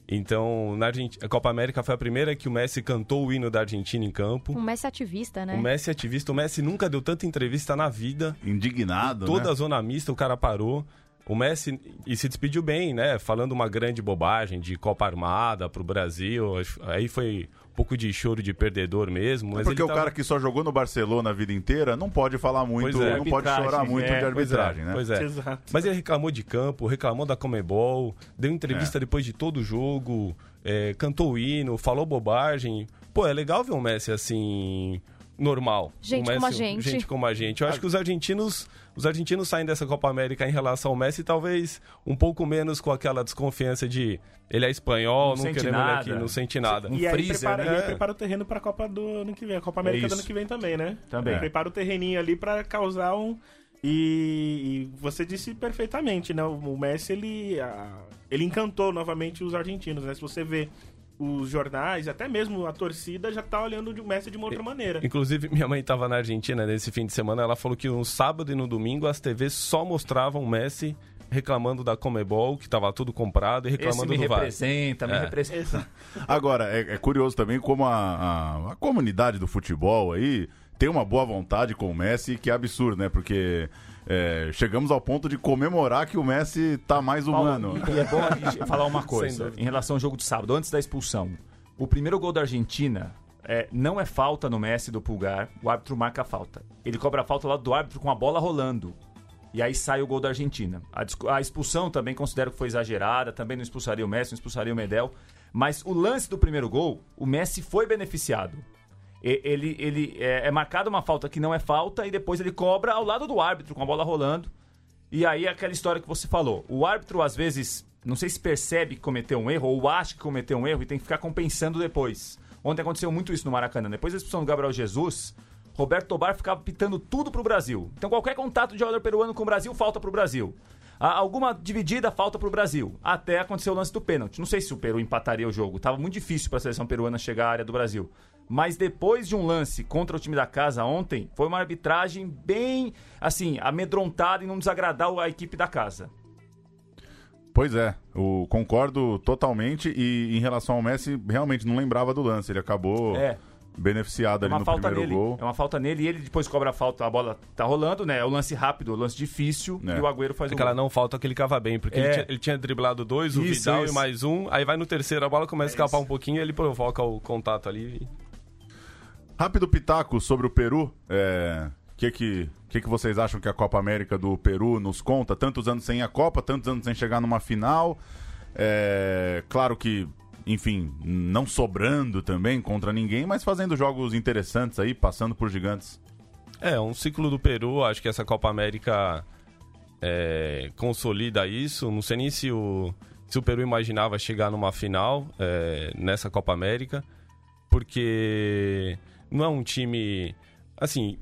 Então, na Argent... a Copa América foi a primeira que o Messi cantou o hino da Argentina em campo. Um Messi ativista, né? O Messi ativista. O Messi nunca deu tanta entrevista na vida. Indignado, Toda né? a zona mista o cara parou. O Messi e se despediu bem, né? Falando uma grande bobagem de Copa Armada pro Brasil. Aí foi um pouco de choro de perdedor mesmo. Mas é porque o tava... cara que só jogou no Barcelona a vida inteira não pode falar muito, é, não pode chorar muito é, de arbitragem, pois é, né? Pois é. Mas ele reclamou de campo, reclamou da Comebol, deu entrevista é. depois de todo o jogo, é, cantou o hino, falou bobagem. Pô, é legal ver o Messi assim normal. Gente Messi, como a gente. Gente como a gente. Eu acho que os argentinos os argentinos saem dessa Copa América em relação ao Messi, talvez um pouco menos com aquela desconfiança de ele é espanhol, não, não queremos ele aqui, não sente nada. Um e, aí prepara, né? e prepara o terreno para a Copa do ano que vem, a Copa América é do ano que vem também, né? Também. É. Prepara o terreninho ali para causar um e, e, você disse perfeitamente, né? O Messi ele, ele encantou novamente os argentinos, né? Se você vê os jornais, até mesmo a torcida já tá olhando o Messi de uma outra maneira. Inclusive, minha mãe estava na Argentina nesse fim de semana, ela falou que no sábado e no domingo as TVs só mostravam o Messi reclamando da Comebol, que estava tudo comprado, e reclamando Esse me do representa, VAR. Me é. representa. Agora, é, é, curioso também como a, a, a comunidade do futebol aí tem uma boa vontade com o Messi, que é absurdo, né? Porque é, chegamos ao ponto de comemorar que o Messi tá mais humano. Paulo, e, é bom a gente falar uma coisa em relação ao jogo de sábado, antes da expulsão. O primeiro gol da Argentina é, não é falta no Messi do Pulgar, o árbitro marca a falta. Ele cobra a falta lá do árbitro com a bola rolando. E aí sai o gol da Argentina. A, a expulsão também considero que foi exagerada, também não expulsaria o Messi, não expulsaria o Medel. Mas o lance do primeiro gol, o Messi foi beneficiado ele, ele é, é marcado uma falta que não é falta e depois ele cobra ao lado do árbitro com a bola rolando. E aí aquela história que você falou. O árbitro às vezes, não sei se percebe que cometeu um erro ou acha que cometeu um erro e tem que ficar compensando depois. Ontem aconteceu muito isso no Maracanã. Depois da expulsão do Gabriel Jesus, Roberto Tobar ficava pitando tudo pro Brasil. Então qualquer contato de jogador peruano com o Brasil falta pro Brasil. Ah, alguma dividida falta pro Brasil. Até aconteceu o lance do pênalti. Não sei se o Peru empataria o jogo. Tava muito difícil para a seleção peruana chegar à área do Brasil. Mas depois de um lance contra o time da casa ontem, foi uma arbitragem bem, assim, amedrontada e não desagradar a equipe da casa. Pois é, eu concordo totalmente e em relação ao Messi, realmente não lembrava do lance, ele acabou É. beneficiado É ali uma no falta primeiro nele. gol. É uma falta nele e ele depois cobra a falta, a bola tá rolando, né? É o lance rápido, o lance difícil É. e o Agüero faz o Aquela gol. não falta que ele cava bem, porque É. ele, tinha, ele tinha driblado dois, o Isso, Vidal isso. e mais um, aí vai no terceiro, a bola começa a escapar isso. um pouquinho e ele provoca o contato ali. Rápido pitaco sobre o Peru. É, que que, que que vocês acham que a Copa América do Peru nos conta? Tantos anos sem a Copa, tantos anos sem chegar numa final. É, claro que, enfim, não sobrando também contra ninguém, mas fazendo jogos interessantes aí, passando por gigantes. É, um ciclo do Peru, acho que essa Copa América é, consolida isso. Não sei nem se o, se o Peru imaginava chegar numa final é, nessa Copa América, porque não é um time. Assim,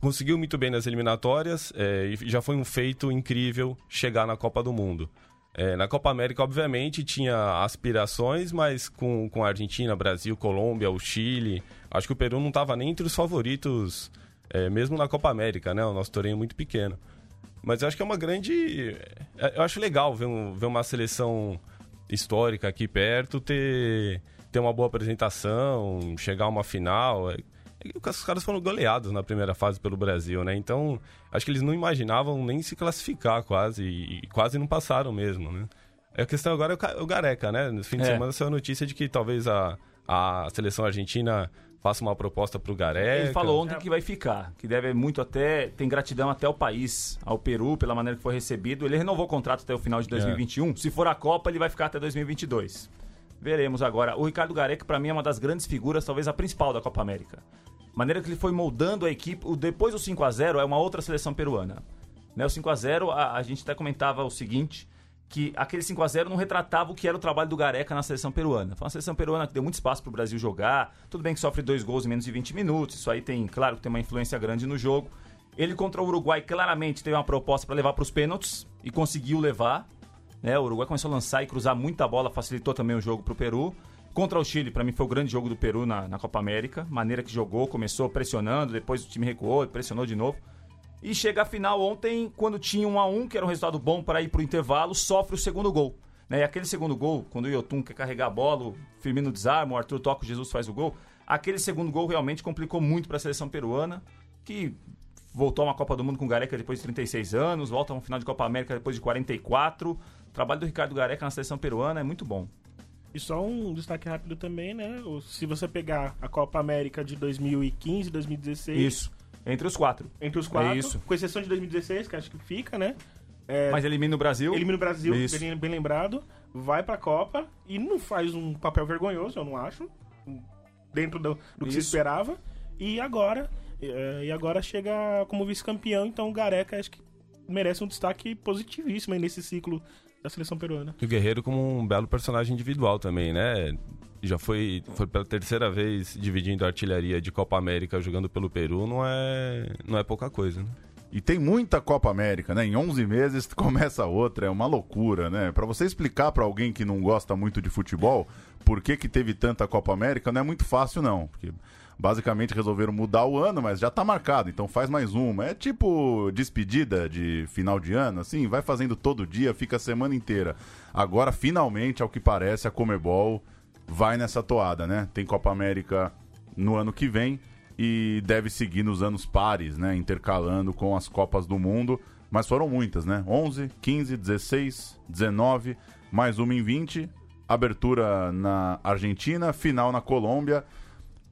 conseguiu muito bem nas eliminatórias é, e já foi um feito incrível chegar na Copa do Mundo. É, na Copa América, obviamente, tinha aspirações, mas com, com a Argentina, Brasil, Colômbia, o Chile, acho que o Peru não estava nem entre os favoritos, é, mesmo na Copa América, né? O nosso torneio é muito pequeno. Mas eu acho que é uma grande. Eu acho legal ver, um- ver uma seleção histórica aqui perto ter, ter uma boa apresentação, chegar a uma final. É- é Os caras foram goleados na primeira fase pelo Brasil, né? Então, acho que eles não imaginavam nem se classificar quase, e quase não passaram mesmo, né? A questão agora é o Ca- o Gareca, né? No fim de É. semana saiu a notícia de que talvez a, a seleção argentina faça uma proposta pro Gareca. Ele falou ontem que vai ficar, que deve muito até, tem gratidão até ao país, ao Peru, pela maneira que foi recebido. Ele renovou o contrato até o final de 2021. Se for a Copa, ele vai ficar até 2022. Veremos agora. O Ricardo Gareca, pra mim, é uma das grandes figuras, talvez a principal da Copa América. Maneira que ele foi moldando a equipe. O, depois do 5 a 0 é uma outra seleção peruana. Né, o 5 a 0 a, a gente até comentava o seguinte, que aquele 5 a 0 não retratava o que era o trabalho do Gareca na seleção peruana. Foi uma seleção peruana que deu muito espaço pro Brasil jogar. Tudo bem que sofre dois gols em menos de 20 minutos. Isso aí tem, claro, que tem uma influência grande no jogo. Ele contra o Uruguai claramente teve uma proposta para levar para os pênaltis e conseguiu levar. Né? O Uruguai começou a lançar e cruzar muita bola, facilitou também o jogo pro Peru. Contra o Chile, para mim foi o grande jogo do Peru na, na Copa América. Maneira que jogou, começou pressionando, depois o time recuou, pressionou de novo. E chega a final ontem, quando tinha um a um, que era um resultado bom para ir pro intervalo, sofre o segundo gol. Né? E aquele segundo gol, quando o Yotun quer carregar a bola, o Firmino desarma, o Arthur toca, o Jesus faz o gol. Aquele segundo gol realmente complicou muito para a seleção peruana, que voltou a uma Copa do Mundo com o Gareca depois de 36 anos, volta a uma final de Copa América depois de 44. O trabalho do Ricardo Gareca na seleção peruana é muito bom. E só um destaque rápido também, né? Se você pegar a Copa América de 2015, 2016. Isso. Entre os quatro. Entre os quatro. É isso. Com exceção de 2016, que acho que fica, né? É, Mas elimina o Brasil. Elimina o Brasil, Isso. bem, bem lembrado. Vai pra Copa e não faz um papel vergonhoso, eu não acho. Dentro do, do que se Isso. esperava. E agora, é, e agora chega como vice-campeão, então o Gareca acho que merece um destaque positivíssimo aí nesse ciclo da seleção peruana. E o Guerreiro como um belo personagem individual também, né? Já foi, foi pela terceira vez dividindo a artilharia de Copa América jogando pelo Peru, não é, não é pouca coisa, né? E tem muita Copa América, né? Em 11 meses começa outra, é uma loucura, né? Pra você explicar pra alguém que não gosta muito de futebol por que, que teve tanta Copa América, não é muito fácil não, porque basicamente resolveram mudar o ano, mas já tá marcado, então faz mais uma. É tipo despedida de final de ano, assim, vai fazendo todo dia, fica a semana inteira. Agora, finalmente, ao que parece, a Comebol vai nessa toada, né? Tem Copa América no ano que vem e deve seguir nos anos pares, né? Intercalando com as Copas do Mundo. Mas foram muitas, né? 11, 15, 16, 19, mais uma em 20. Abertura na Argentina, final na Colômbia.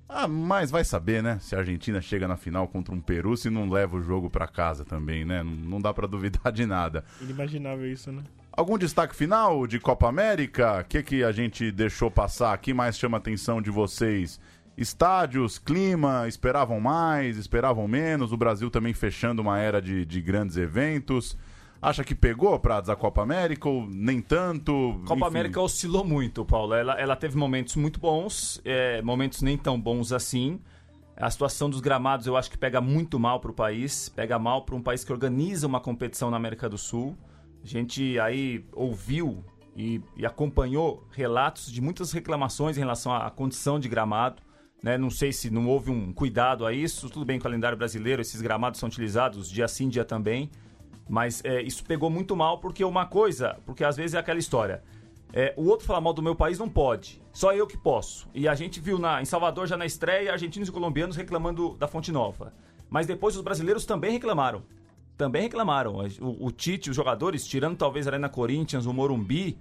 Ah, mas vai saber, né? Se a Argentina chega na final contra um Peru, se não leva o jogo pra casa também, né? Não, dá pra duvidar de nada. Inimaginável isso, né? Algum destaque final de Copa América? O que, que a gente deixou passar? O que mais chama a atenção de vocês? Estádios, clima, esperavam mais, esperavam menos? O Brasil também fechando uma era de, de grandes eventos. Acha que pegou pra a Copa América ou nem tanto? Copa Enfim. América oscilou muito, Paulo. Ela, ela teve momentos muito bons, é, momentos nem tão bons assim. A situação dos gramados eu acho que pega muito mal para o país, pega mal para um país que organiza uma competição na América do Sul. A gente aí ouviu e, e acompanhou relatos de muitas reclamações em relação à condição de gramado. Né? Não sei se não houve um cuidado a isso. Tudo bem, calendário brasileiro, esses gramados são utilizados dia sim, dia também. Mas é, isso pegou muito mal porque uma coisa, porque às vezes é aquela história. É, o outro falar mal do meu país não pode. Só eu que posso. E a gente viu na, em Salvador, já na estreia, argentinos e colombianos reclamando da Fonte Nova. Mas depois os brasileiros também reclamaram. Também reclamaram. O, o Tite, os jogadores, tirando talvez a Arena Corinthians, o Morumbi,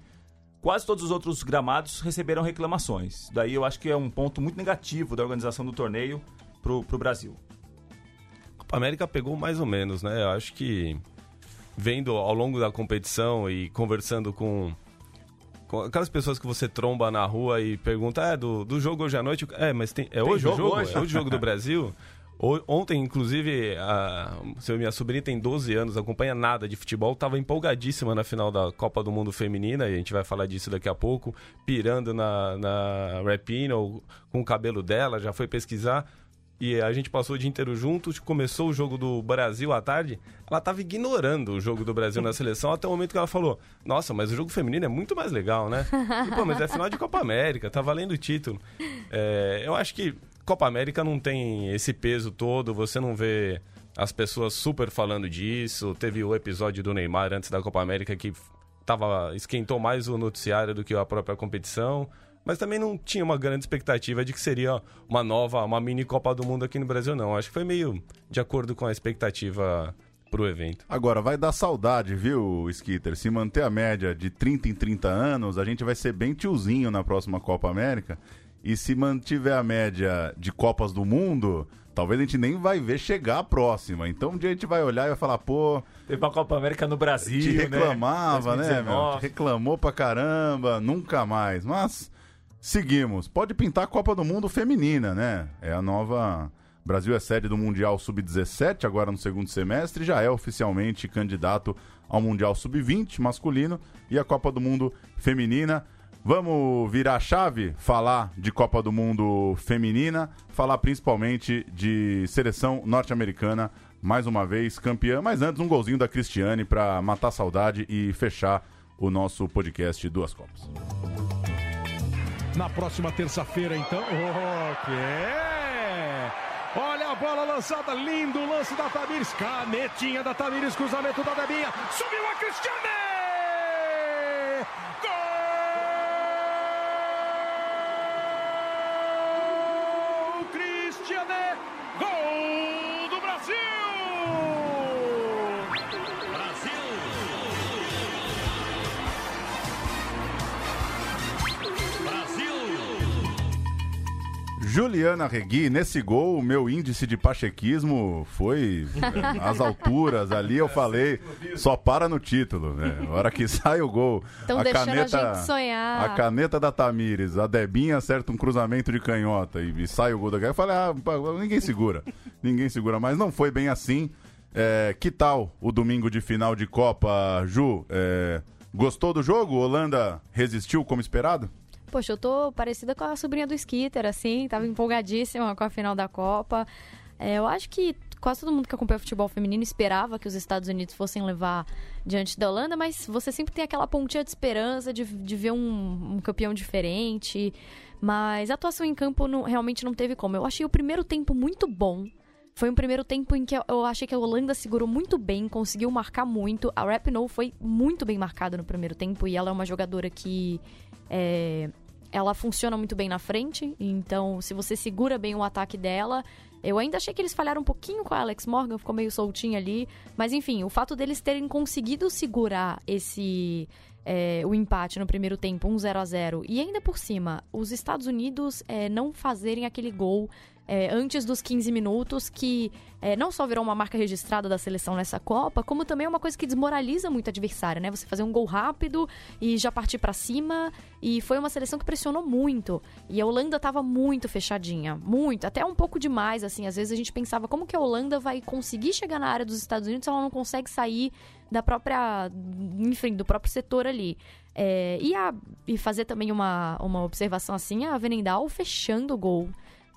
quase todos os outros gramados receberam reclamações. Daí eu acho que é um ponto muito negativo da organização do torneio pro, pro Brasil. A América pegou mais ou menos, né? Eu acho que vendo ao longo da competição e conversando com aquelas pessoas que você tromba na rua e pergunta, é, do, do jogo hoje à noite? É, mas tem, é tem hoje jogo o jogo? Hoje? É hoje o jogo do Brasil? Ontem, inclusive, a minha sobrinha tem 12 anos, acompanha nada de futebol, estava empolgadíssima na final da Copa do Mundo Feminina, e a gente vai falar disso daqui a pouco, pirando na, na Rapino com o cabelo dela, já foi pesquisar e a gente passou o dia inteiro juntos, começou o jogo do Brasil à tarde, ela estava ignorando o jogo do Brasil na seleção até o momento que ela falou: Nossa, mas o jogo feminino é muito mais legal, né? E, pô, mas é final de Copa América, tá valendo o título. É, eu acho que Copa América não tem esse peso todo, você não vê as pessoas super falando disso. Teve o episódio do Neymar antes da Copa América que tava, esquentou mais o noticiário do que a própria competição mas também não tinha uma grande expectativa de que seria uma nova, uma mini Copa do Mundo aqui no Brasil, não. Acho que foi meio de acordo com a expectativa pro evento. Agora, vai dar saudade, viu, Skitter? Se manter a média de 30 em 30 anos, a gente vai ser bem tiozinho na próxima Copa América. E se mantiver a média de Copas do Mundo, talvez a gente nem vai ver chegar a próxima. Então um dia a gente vai olhar e vai falar, pô. Teve uma Copa América no Brasil. Te né? reclamava, né, né meu? Te reclamou pra caramba, nunca mais. Mas Seguimos. Pode pintar a Copa do Mundo feminina, né? É a nova. Brasil é sede do Mundial Sub-17, agora no segundo semestre, já é oficialmente candidato ao Mundial Sub-20 masculino e a Copa do Mundo feminina. Vamos virar a chave, falar de Copa do Mundo feminina, falar principalmente de seleção norte-americana, mais uma vez campeã, mas antes um golzinho da Cristiane para matar a saudade e fechar o nosso podcast Duas Copas na próxima terça-feira, então. Ok. Olha a bola lançada, lindo lance da Tamires, canetinha da Tamires, cruzamento da Debinha, subiu a Cristiane! Juliana Regui, nesse gol, o meu índice de pachequismo foi é, às alturas. Ali eu falei, só para no título. Né? A hora que sai o gol, Estão a caneta, a, sonhar. a caneta da Tamires, a Debinha acerta um cruzamento de canhota e, e sai o gol da Eu falei, ah, ninguém segura. ninguém segura, mas não foi bem assim. É, que tal o domingo de final de Copa, Ju? É, gostou do jogo? Holanda resistiu como esperado? Poxa, eu tô parecida com a sobrinha do Skitter, assim, tava empolgadíssima com a final da Copa. É, eu acho que quase todo mundo que acompanha futebol feminino esperava que os Estados Unidos fossem levar diante da Holanda, mas você sempre tem aquela pontinha de esperança de, de ver um, um campeão diferente. Mas a atuação em campo não, realmente não teve como. Eu achei o primeiro tempo muito bom. Foi um primeiro tempo em que eu achei que a Holanda segurou muito bem, conseguiu marcar muito. A Rapinoe foi muito bem marcada no primeiro tempo e ela é uma jogadora que é, ela funciona muito bem na frente, então se você segura bem o ataque dela. Eu ainda achei que eles falharam um pouquinho com a Alex Morgan, ficou meio soltinho ali. Mas enfim, o fato deles terem conseguido segurar esse. É, o empate no primeiro tempo, 1 0 a 0 E ainda por cima, os Estados Unidos é, não fazerem aquele gol é, antes dos 15 minutos, que é, não só virou uma marca registrada da seleção nessa Copa, como também é uma coisa que desmoraliza muito o adversário, né? Você fazer um gol rápido e já partir para cima. E foi uma seleção que pressionou muito. E a Holanda tava muito fechadinha, muito, até um pouco demais, assim. Às vezes a gente pensava como que a Holanda vai conseguir chegar na área dos Estados Unidos se ela não consegue sair da própria, enfim, do próprio setor ali. É, e, a, e fazer também uma, uma observação assim, a Venendal fechando o gol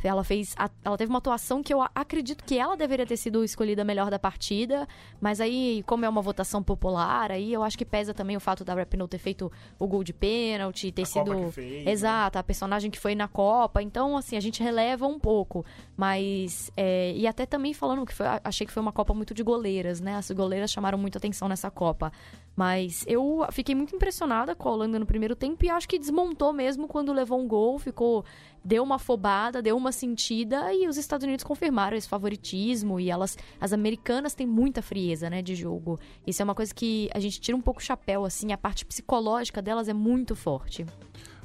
Ela fez. a- ela teve uma atuação que eu acredito que ela deveria ter sido escolhida melhor da partida. Mas aí, como é uma votação popular, aí eu acho que pesa também o fato da Rapinoe ter feito o gol de pênalti, ter A sido. Fez, né? Exato, a personagem que foi na Copa. Então, assim, a gente releva um pouco. Mas. é, e até também falando que foi, achei que foi uma Copa muito de goleiras, né? As goleiras chamaram muito atenção nessa Copa. Mas eu fiquei muito impressionada com a Holanda no primeiro tempo e acho que desmontou mesmo quando levou um gol, ficou. Deu uma afobada, deu uma sentida e os Estados Unidos confirmaram esse favoritismo e elas, as americanas têm muita frieza, né, de jogo. Isso é uma coisa que a gente tira um pouco o chapéu, assim, a parte psicológica delas é muito forte.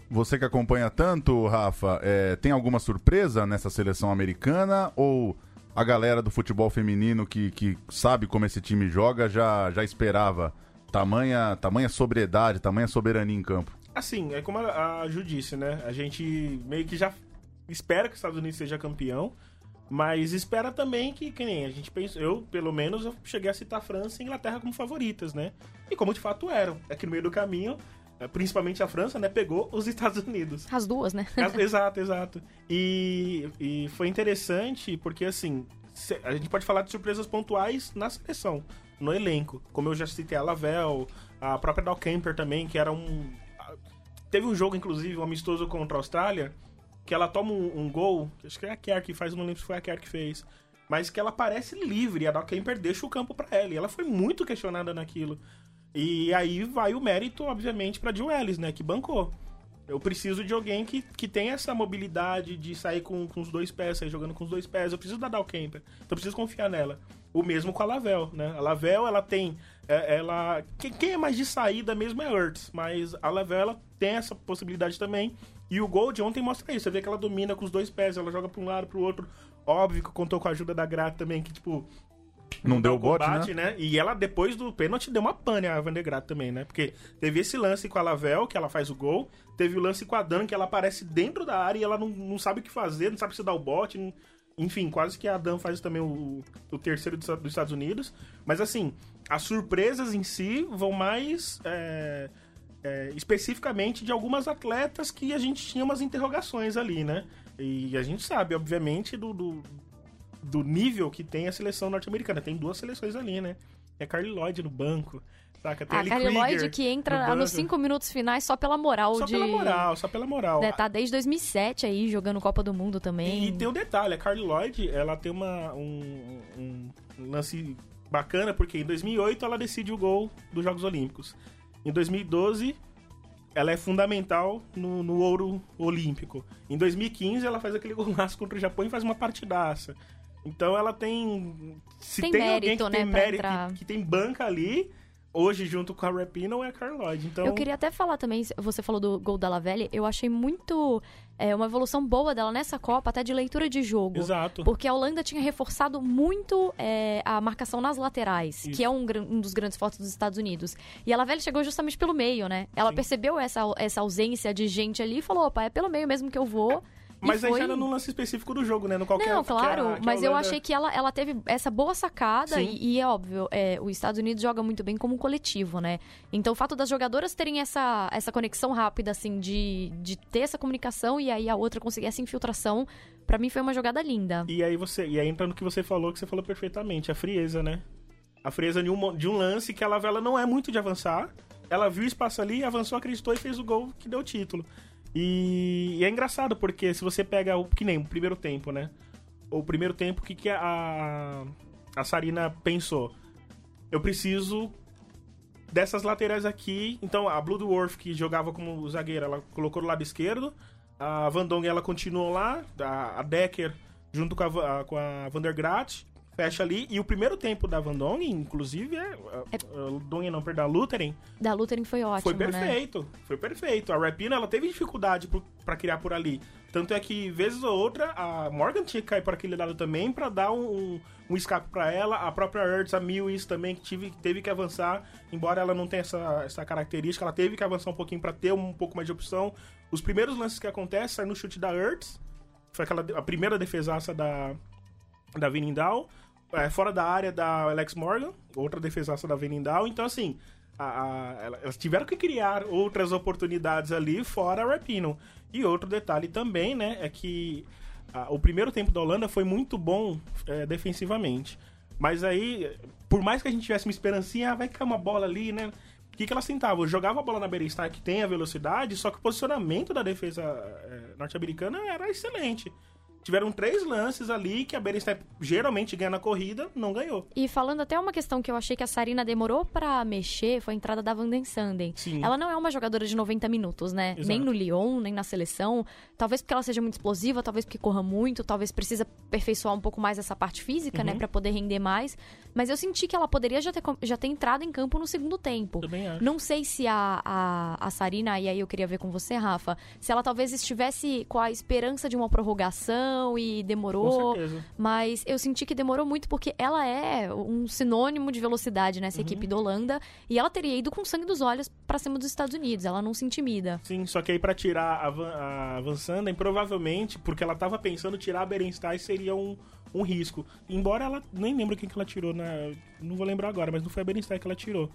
Você que acompanha tanto, Rafa, é, tem alguma surpresa nessa seleção americana ou a galera do futebol feminino que, que sabe como esse time joga já, já esperava tamanha, tamanha sobriedade, tamanha soberania em campo? Assim, é como a, a Ju disse, né? A gente meio que já espera que os Estados Unidos seja campeão, mas espera também que, que nem a gente pensa, eu, pelo menos, eu cheguei a citar França e Inglaterra como favoritas, né? E como de fato eram. É que no meio do caminho, eh, principalmente a França, né, pegou os Estados Unidos. As duas, né? Exato, exato. E, e foi interessante porque, assim, a gente pode falar de surpresas pontuais na seleção, no elenco. Como eu já citei a Lavelle, a própria Dal Kemper também, que era um. Teve um jogo, inclusive, um amistoso contra a Austrália, que ela toma um, um gol, acho que é a Kerr que faz, não lembro se foi a Kerr que fez, mas que ela parece livre, a Kemper deixa o campo pra ela, e ela foi muito questionada naquilo. E aí vai o mérito, obviamente, pra Jill Ellis, né, que bancou. Eu preciso de alguém que, que tenha essa mobilidade de sair com, com os dois pés, sair jogando com os dois pés. Eu preciso da Dal Kemper. Então eu preciso confiar nela. O mesmo com a Lavelle, né? A Lavelle, ela tem... é, ela quem, quem é mais de saída mesmo é Ertz, mas a ela tem essa possibilidade também. E o gol de ontem mostra isso. Você vê que ela domina com os dois pés, ela joga pra um lado, pro outro. Óbvio que contou com a ajuda da Grata também, que, tipo, Não deu o bote, combate, né? E ela, depois do pênalti, deu uma pane a Van der Graat também, né? Porque teve esse lance com a Lavelle, que ela faz o gol. Teve o lance com a Dan, que ela aparece dentro da área e ela não, não sabe o que fazer, não sabe se dar o bote. não- Enfim, quase que a Dan faz também o, o terceiro dos, dos Estados Unidos. Mas, assim, as surpresas em si vão mais... é, é, especificamente de algumas atletas que a gente tinha umas interrogações ali, né? E a gente sabe, obviamente, do, do, do nível que tem a seleção norte-americana. Tem duas seleções ali, né? A Carly Lloyd no banco, saca? Tem A Krieger Lloyd que no entra banco. nos cinco minutos finais só pela moral Só de. pela moral, só pela moral. né, tá desde 2007 aí, jogando Copa do Mundo também. E tem um detalhe, a Carly Lloyd, ela tem uma, um, um lance bacana, porque em 2008 ela decide o gol dos Jogos Olímpicos. Em 2012, ela é fundamental no, no ouro olímpico. Em 2015, ela faz aquele golaço contra o Japão e faz uma partidaça. Então ela tem... Se Tem tem, alguém que mérito, né, tem mérito, que, que tem banca ali, hoje junto com a Rapinoe é a Carly Lloyd. Então, Eu queria até falar também, você falou do gol da Lavelle, eu achei muito. É, uma evolução boa dela nessa Copa, até de leitura de jogo. Exato. Porque a Holanda tinha reforçado muito é, a marcação nas laterais, Isso. que é um, um dos grandes fortes dos Estados Unidos. E a Lavelle chegou justamente pelo meio, né? Ela Sim. percebeu essa, essa ausência de gente ali e falou: opa, é pelo meio mesmo que eu vou. Mas aí foi... já era num lance específico do jogo, né? No qualquer Não, que a- claro, que a mas eu Holanda- achei que ela, ela teve essa boa sacada e, e é óbvio, é, os Estados Unidos joga muito bem como um coletivo, né? Então o fato das jogadoras terem essa, essa conexão rápida, assim, de, de ter essa comunicação e aí a outra conseguir essa infiltração, pra mim foi uma jogada linda. E aí você, e aí entra no que você falou, que você falou perfeitamente, a frieza, né? A frieza de um, de um lance que a Lavela não é muito de avançar. Ela viu o espaço ali, avançou, acreditou e fez o gol que deu o título. E, e é engraçado, porque se você pega o que nem o primeiro tempo, né? O primeiro tempo, o que, que a, a Sarina pensou? Eu preciso dessas laterais aqui. Então, a Bloodworth, que jogava como zagueira, ela colocou do lado esquerdo. A Van Dongen, ela continuou lá. A, Decker, junto com a, com a Van der fecha ali. E o primeiro tempo da Van Dongen, inclusive, é... A, a Dongen, não, perdão, a Lutheran, Da Lutheran foi ótimo, foi né? perfeito, foi perfeito. A Rapina, ela teve dificuldade pra criar por ali. Tanto é que, vezes ou outra, a Morgan tinha que cair por aquele lado também pra dar um, um, um escape pra ela. A própria Ertz, a Mills também, que tive, teve que avançar. Embora ela não tenha essa, essa característica, ela teve que avançar um pouquinho pra ter um pouco mais de opção. Os primeiros lances que acontecem saem no chute da Ertz. Foi aquela, a primeira defesaça da, da Vinindal. É, fora da área da Alex Morgan, outra defesaça da Vinindal. Então, assim, a- a- ela- elas tiveram que criar outras oportunidades ali, fora a Rapino. E outro detalhe também, né, é que a- o primeiro tempo da Holanda foi muito bom é, defensivamente. Mas aí, por mais que a gente tivesse uma esperancinha, ah, vai cair uma bola ali, né? O que, que elas tentavam? Jogava a bola na Berenstein, que tem a velocidade, só que o posicionamento da defesa é, norte-americana era excelente. Tiveram três lances ali que a Berenstein geralmente ganha na corrida, não ganhou. E falando até uma questão que eu achei que a Sarina demorou pra mexer foi a entrada da Van den Sanden. Sim. Ela não é uma jogadora de 90 minutos, né? Exato. Nem no Lyon, nem na seleção. Talvez porque ela seja muito explosiva, talvez porque corra muito, talvez precisa aperfeiçoar um pouco mais essa parte física, né? Pra poder render mais. Mas eu senti que ela poderia já ter, já ter entrado em campo no segundo tempo. Também acho. Não sei se a, a, a Sarina, e aí eu queria ver com você, Rafa, se ela talvez estivesse com a esperança de uma prorrogação e demorou. Com certeza. Mas eu senti que demorou muito porque ela é um sinônimo de velocidade nessa Uhum. equipe da Holanda e ela teria ido com sangue dos olhos pra cima dos Estados Unidos. Ela não se intimida. Sim, só que aí pra tirar a Van, a Van Sanden, provavelmente, porque ela tava pensando tirar a Berenstein seria um, um risco. Embora ela, nem lembro quem que ela tirou, na, não vou lembrar agora, mas não foi a Berenstein que ela tirou.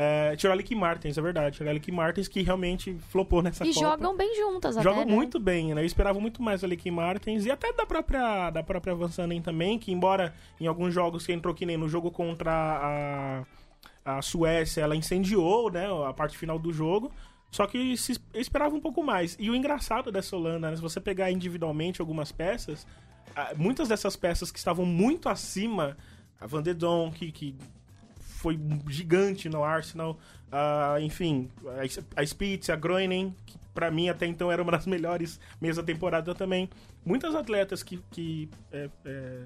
É, tirou a Licky Martins, é verdade. Tirou a Licky Martins que realmente flopou nessa e Copa. jogam bem juntas até, Jogam né? muito bem, né? Eu esperava muito mais a Licky Martins e até da própria, da própria Van Sanden também, que embora em alguns jogos que entrou que nem no jogo contra a, a Suécia, ela incendiou, né, a parte final do jogo. Só que se esperava um pouco mais. E o engraçado dessa Holanda, né, se você pegar individualmente algumas peças, muitas dessas peças que estavam muito acima, a Van de Donk, que foi gigante no Arsenal, ah, enfim, a, Spitz, a Groening, que pra mim até então era uma das melhores meias da temporada também. Muitas atletas que, que é, é,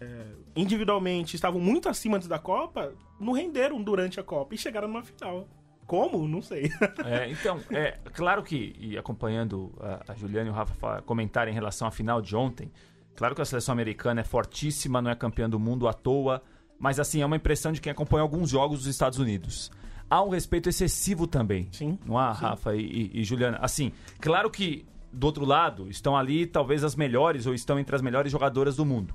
é, individualmente estavam muito acima antes da Copa, não renderam durante a Copa e chegaram numa final. Como? Não sei. É, então, é claro que, e acompanhando a, a Juliana e o Rafa fa- comentarem em relação à final de ontem, claro que a seleção americana é fortíssima, não é campeã do mundo à toa, mas assim, é uma impressão de quem acompanha alguns jogos dos Estados Unidos. Há um respeito excessivo também. Sim. Não há, Rafa e, e- e Juliana? Assim, claro que do outro lado estão ali talvez as melhores ou estão entre as melhores jogadoras do mundo.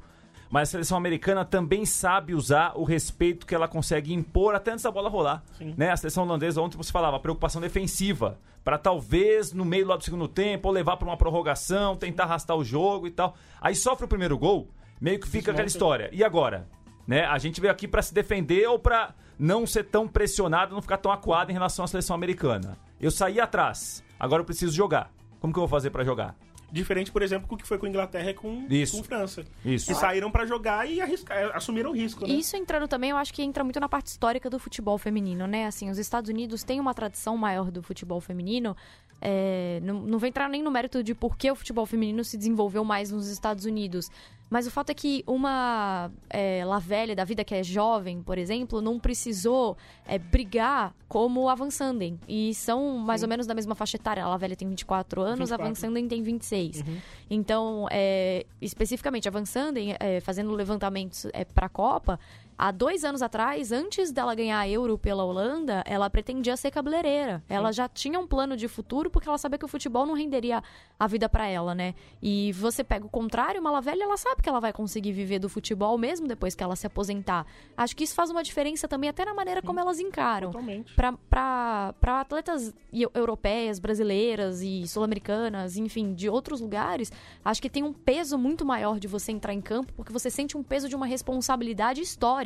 Mas a seleção americana também sabe usar o respeito que ela consegue impor até antes da bola rolar. Sim. Né? A seleção holandesa, ontem você falava, preocupação defensiva. Para talvez, no meio lá do segundo tempo, ou levar para uma prorrogação, tentar arrastar o jogo e tal. Aí sofre o primeiro gol, meio que fica aquela história. E agora? Né? A gente veio aqui para se defender ou para não ser tão pressionado, não ficar tão acuado em relação à seleção americana. Eu saí atrás, agora eu preciso jogar. Como que eu vou fazer para jogar? Diferente, por exemplo, com o que foi com a Inglaterra e com, Isso. com França. Isso. Que saíram pra jogar e arriscar, assumiram o risco, né? Isso entrando também, eu acho que entra muito na parte histórica do futebol feminino, né? Assim, os Estados Unidos têm uma tradição maior do futebol feminino. É, não, não vou entrar nem no mérito de por que o futebol feminino se desenvolveu mais nos Estados Unidos. Mas o fato é que uma é, Lavelle da vida que é jovem, por exemplo, não precisou é, brigar como a Van Sanden. E são mais ou menos da mesma faixa etária. A Lavelle tem 24 anos, a Van 24. Sanden tem 26. Então, é, especificamente, a Van Sanden, é, fazendo levantamentos é, para a Copa, há dois anos atrás, antes dela ganhar a Euro pela Holanda, ela pretendia ser cabeleireira. Ela já tinha um plano de futuro porque ela sabia que o futebol não renderia a vida para ela, né? E você pega o contrário, uma Lavelle, ela sabe que ela vai conseguir viver do futebol mesmo depois que ela se aposentar. Acho que isso faz uma diferença também até na maneira como elas encaram Totalmente. para atletas europeias, brasileiras e sul-americanas, enfim, de outros lugares, acho que tem um peso muito maior de você entrar em campo, porque você sente um peso de uma responsabilidade histórica.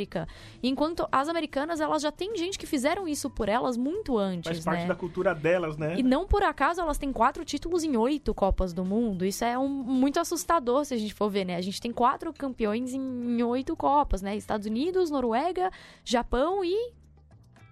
Enquanto as americanas, elas já têm gente que fizeram isso por elas muito antes, Faz parte né? da cultura delas, né? E não por acaso elas têm quatro títulos em oito Copas do Mundo. Isso é um, muito assustador se a gente for ver, né? A gente tem quatro campeões em, em oito Copas, né? Estados Unidos, Noruega, Japão e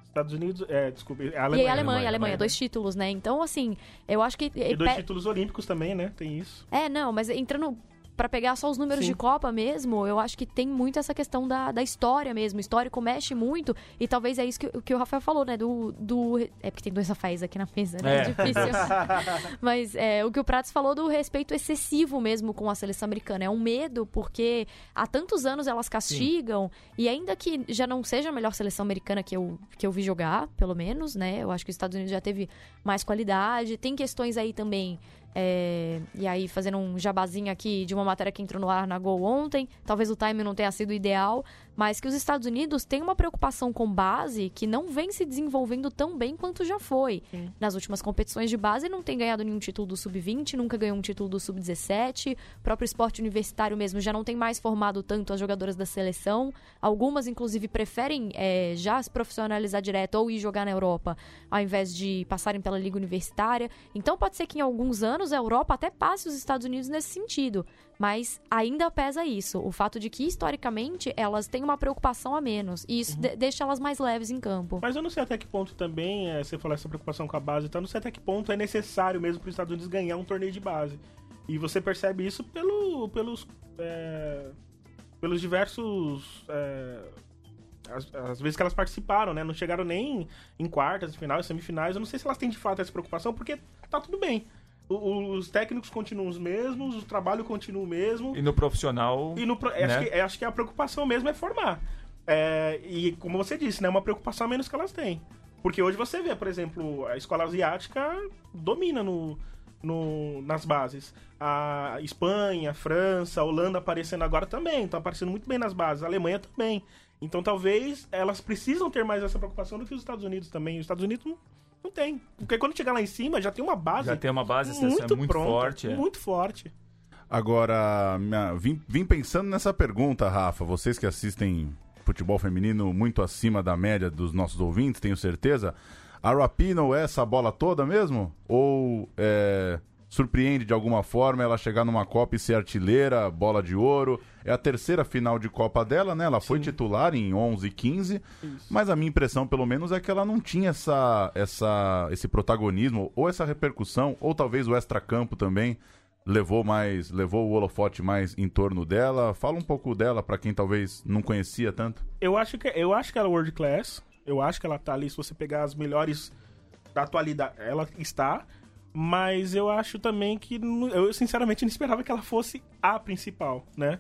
Estados Unidos, é, desculpa, é a e Alemanha. aí, Alemanha, Alemanha, Alemanha, dois títulos, né? Então, assim, eu acho que. E dois pe- títulos olímpicos também, né? Tem isso. É, não, mas entrando pra pegar só os números Sim. de Copa mesmo, eu acho que tem muito essa questão da, da história mesmo. O histórico mexe muito, e talvez é isso que, que o Rafael falou, né? Do, do. É porque tem dois Rafaéis aqui na mesa, né? É, É. difícil. mas é, o que o Pratos falou do respeito excessivo mesmo com a seleção americana. É um medo, porque há tantos anos elas castigam, e ainda que já não seja a melhor seleção americana que eu, que eu vi jogar, pelo menos, né? Eu acho que os Estados Unidos já teve mais qualidade. Tem questões aí também É, e aí, fazendo um jabazinho aqui de uma matéria que entrou no ar na Gol ontem, talvez o time não tenha sido ideal, mas que os Estados Unidos têm uma preocupação com base que não vem se desenvolvendo tão bem quanto já foi. Sim. Nas últimas competições de base, não tem ganhado nenhum título do Sub-20, nunca ganhou um título do Sub-17. O próprio esporte universitário mesmo já não tem mais formado tanto as jogadoras da seleção. Algumas, inclusive, preferem é, já se profissionalizar direto ou ir jogar na Europa, ao invés de passarem pela Liga Universitária. Então, pode ser que em alguns anos a Europa até passe os Estados Unidos nesse sentido. Mas ainda pesa isso, o fato de que, historicamente, elas têm uma preocupação a menos. E isso de- deixa elas mais leves em campo. Mas eu não sei até que ponto também, é, você falou essa preocupação com a base e tal, não sei até que ponto é necessário mesmo para os Estados Unidos ganhar um torneio de base. E você percebe isso pelo, pelos, é, pelos diversos. é, as, as vezes que elas participaram, né? Não chegaram nem em quartas, finais, semifinais. Eu não sei se elas têm de fato essa preocupação, porque tá tudo bem. O- os técnicos continuam os mesmos, o trabalho continua o mesmo. E no profissional. E no, pro- né? acho, que, acho que a preocupação mesmo é formar. É, e como você disse, né? Uma preocupação a menos que elas têm. Porque hoje você vê, por exemplo, a escola asiática domina no, no- nas bases. A Espanha, a França, a Holanda aparecendo agora também. Estão aparecendo muito bem nas bases. A Alemanha também. Então talvez elas precisam ter mais essa preocupação do que os Estados Unidos também. Os Estados Unidos não, tem. Porque quando chegar lá em cima, já tem uma base. Já tem uma base, a seleção é muito pronta, forte, é. Muito forte. Agora, minha- vim, vim pensando nessa pergunta, Rafa. Vocês que assistem futebol feminino muito acima da média dos nossos ouvintes, tenho certeza. A Rapino é essa bola toda mesmo? Ou é, surpreende de alguma forma ela chegar numa Copa e ser artilheira, bola de ouro? É a terceira final de Copa dela, né? Ela foi titular em 11 e 15, mas a minha impressão, pelo menos, é que ela não tinha essa, essa, esse protagonismo, ou essa repercussão, ou talvez o extracampo também levou mais, levou o holofote mais em torno dela. Fala um pouco dela para quem talvez não conhecia tanto. Eu acho que eu acho que ela é world class. Eu acho que ela tá ali, se você pegar as melhores da atualidade, ela está. Mas eu acho também que eu sinceramente não esperava que ela fosse a principal, né?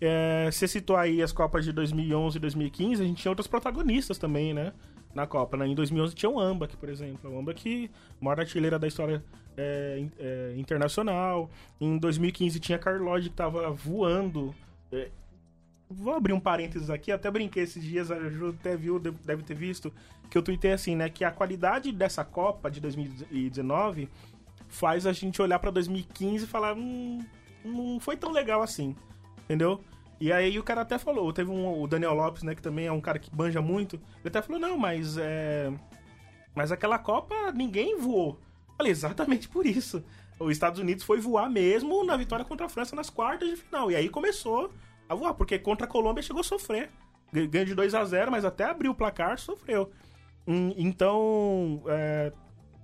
É, você citou aí as Copas de 2011 e 2015, a gente tinha outras protagonistas também, né? Na Copa, né? Em 2011 tinha o Ambak, por exemplo. O Ambak, maior artilheira da história é, é, internacional. Em 2015 tinha a Carlode que tava voando. É, Vou abrir um parênteses aqui, até brinquei esses dias, a Ju até viu, de- deve ter visto, que eu tuitei assim, né? Que a qualidade dessa Copa de 2019 faz a gente olhar pra 2015 e falar, hum, não foi tão legal assim, entendeu? E aí o cara até falou, teve um, o Daniel Lopes, né, que também é um cara que banja muito, ele até falou, não, mas é... Mas aquela Copa ninguém voou. Falei, exatamente por isso. Os Estados Unidos foi voar mesmo na vitória contra a França nas quartas de final. E aí começou a voar, porque contra a Colômbia chegou a sofrer. Ganhou de 2 a 0 mas até abrir o placar sofreu. Hum, Então, é,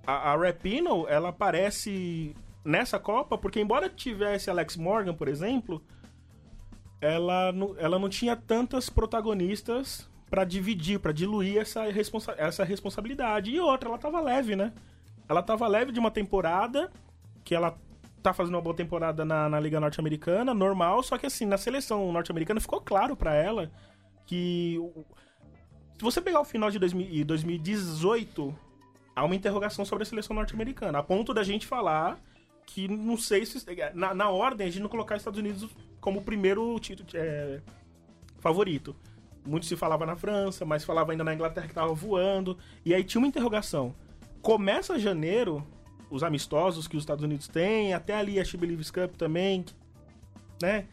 a, a Rapino, ela aparece nessa Copa, porque embora tivesse Alex Morgan, por exemplo, ela, ela não tinha tantas protagonistas pra dividir, pra diluir essa, responsa essa responsabilidade. E outra, ela tava leve, né? Ela tava leve de uma temporada, que ela tá fazendo uma boa temporada na, na Liga Norte-Americana, normal, só que assim, na seleção norte-americana ficou claro pra ela que. Se você pegar o final de 2000 e 2018, há uma interrogação sobre a seleção norte-americana, a ponto da gente falar que não sei se. Na, na ordem, a gente não colocar os Estados Unidos como o primeiro título, é, favorito. Muito se falava na França, mas falava ainda na Inglaterra que tava voando. E aí tinha uma interrogação. Começa janeiro, os amistosos que os Estados Unidos têm, até ali a She Believes Cup também, né?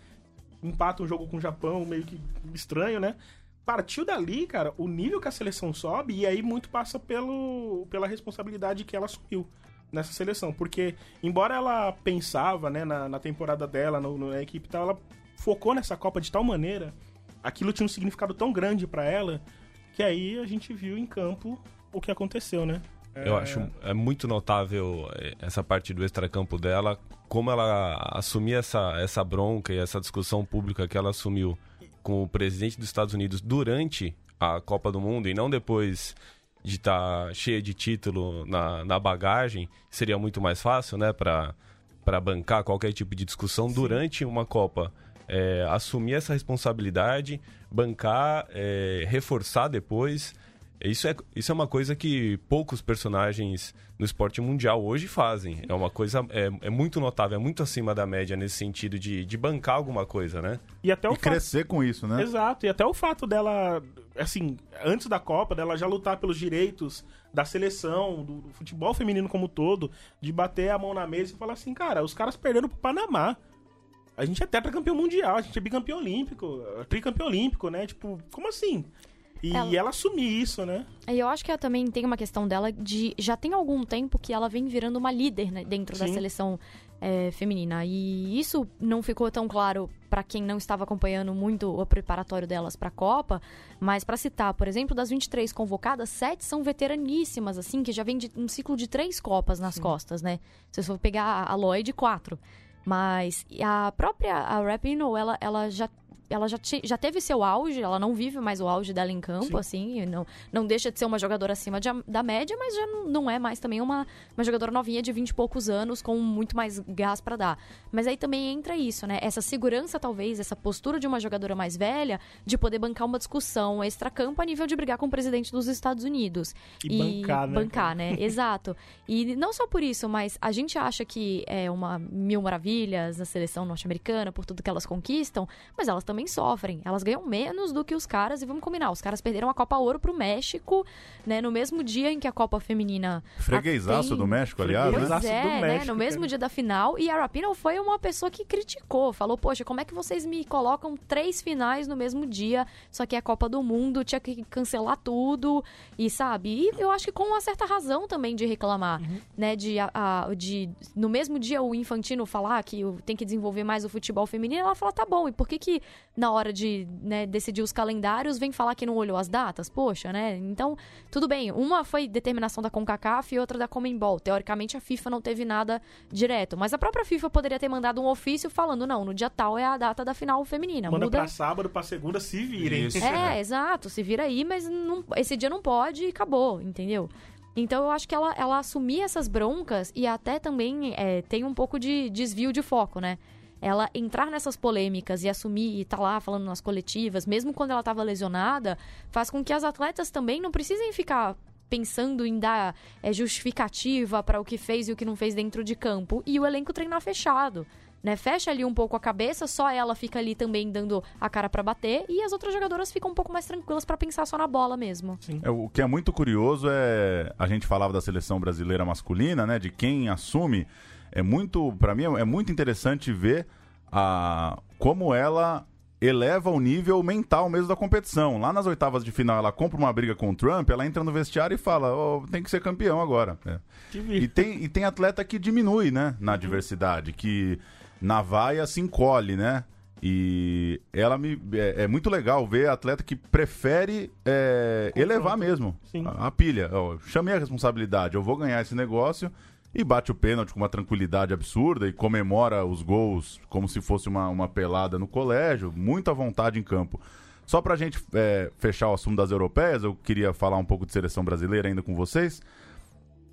Empata um jogo com o Japão, meio que estranho, né? Partiu dali, cara, o nível que a seleção sobe, e aí muito passa pelo, pela responsabilidade que ela assumiu nessa seleção. Porque, embora ela pensava, né, na, na temporada dela, no, no- na equipe e tal, ela focou nessa Copa de tal maneira, aquilo tinha um significado tão grande pra ela, que aí a gente viu em campo o que aconteceu, né? Eu acho é muito notável eh, essa parte do extracampo dela, como ela assumia essa, essa bronca e essa discussão pública que ela assumiu com o presidente dos Estados Unidos durante a Copa do Mundo e não depois de estar cheia de título na, na bagagem, seria muito mais fácil, né, para bancar qualquer tipo de discussão durante uma Copa. É, assumir essa responsabilidade, bancar, é, reforçar depois. Isso é, isso é uma coisa que poucos personagens no esporte mundial hoje fazem. É uma coisa. É, é muito notável, é muito acima da média nesse sentido de, de bancar alguma coisa, né? E até o E crescer com isso, né? Exato, e até o fato dela, assim, antes da Copa, dela já lutar pelos direitos da seleção, do, do futebol feminino como um todo, de bater a mão na mesa e falar assim, cara, os caras perderam pro Panamá. A gente é tetracampeão mundial, a gente é bicampeão olímpico, tricampeão olímpico, né? Tipo, como assim? E Ela- ela, assumir isso, né? E eu acho que ela também tem uma questão dela de. Já tem algum tempo que ela vem virando uma líder né, dentro da Sim. seleção é, feminina. E isso não ficou tão claro para quem não estava acompanhando muito o preparatório delas para a Copa. Mas para citar, por exemplo, das 23 convocadas, sete são veteraníssimas, assim, que já vem de um ciclo de três Copas nas costas, né? Se você for pegar a Lloyd, quatro. Mas a própria a Rapinoe, ela, ela já. Ela já, te- já teve seu auge, ela não vive mais o auge dela em campo, Sim. assim, e não, não deixa de ser uma jogadora acima de- da média, mas já não- é mais também uma, uma jogadora novinha de 20 e poucos anos com muito mais gás pra dar. Mas aí também entra isso, né? Essa segurança, talvez, essa postura de uma jogadora mais velha de poder bancar uma discussão extra-campo a nível de brigar com o presidente dos Estados Unidos. E bancar, né, Bancar, né? Exato. E não só por isso, mas a gente acha que é uma mil maravilhas a seleção norte-americana por tudo que elas conquistam, mas elas também sofrem. Elas ganham menos do que os caras, e vamos combinar, os caras perderam a Copa Ouro pro México, né? No mesmo dia em que a Copa Feminina. Freguesaço tem- do México, aliás, Pois né? É, do né? México, No mesmo cara. dia da final. E a Rapinoe foi uma pessoa que criticou. Falou, poxa, como é que vocês me colocam três finais no mesmo dia? Só que é a Copa do Mundo, tinha que cancelar tudo. E sabe? E eu acho que com uma certa razão também de reclamar, Uhum. né? De, a, a- de no mesmo dia o Infantino falar que tem que desenvolver mais o futebol feminino, ela fala, tá bom, e por que que na hora de né, decidir os calendários vem falar que não olhou as datas? Poxa, né? Então, tudo bem, uma foi determinação da CONCACAF e outra da Comembol. Teoricamente, a FIFA não teve nada direto, mas a própria FIFA poderia ter mandado um ofício falando, não, no dia tal é a data da final feminina. Manda Muda pra sábado, pra segunda, se virem. Isso. é, exato. Se vira aí, mas não- esse dia não pode e acabou, entendeu? Então eu acho que ela, ela assumir essas broncas e até também é, tem um pouco de desvio de foco, né? Ela entrar nessas polêmicas e assumir e tá lá falando nas coletivas, mesmo quando ela tava lesionada, faz com que as atletas também não precisem ficar pensando em dar é, justificativa para o que fez e o que não fez dentro de campo e o elenco treinar fechado. Né, fecha ali um pouco a cabeça, só ela fica ali também dando a cara pra bater e as outras jogadoras ficam um pouco mais tranquilas pra pensar só na bola mesmo. É, o que é muito curioso é a gente falava da seleção brasileira masculina, né? De quem assume. É muito, para mim, é muito interessante ver a como ela eleva o nível mental mesmo da competição. Lá nas oitavas de final, ela compra uma briga com o Trump, ela entra no vestiário e fala: "Ó, tem que ser campeão agora. É. E tem, e tem atleta que diminui, né? Na adversidade, que na vaia se encolhe, né? E ela me. É, é muito legal ver atleta que prefere é, elevar mesmo a, a pilha. Ó, chamei a responsabilidade, eu vou ganhar esse negócio. E bate o pênalti com uma tranquilidade absurda e comemora os gols como se fosse uma, uma pelada no colégio. Muita vontade em campo. Só pra gente é, fechar o assunto das europeias, eu queria falar um pouco de seleção brasileira ainda com vocês.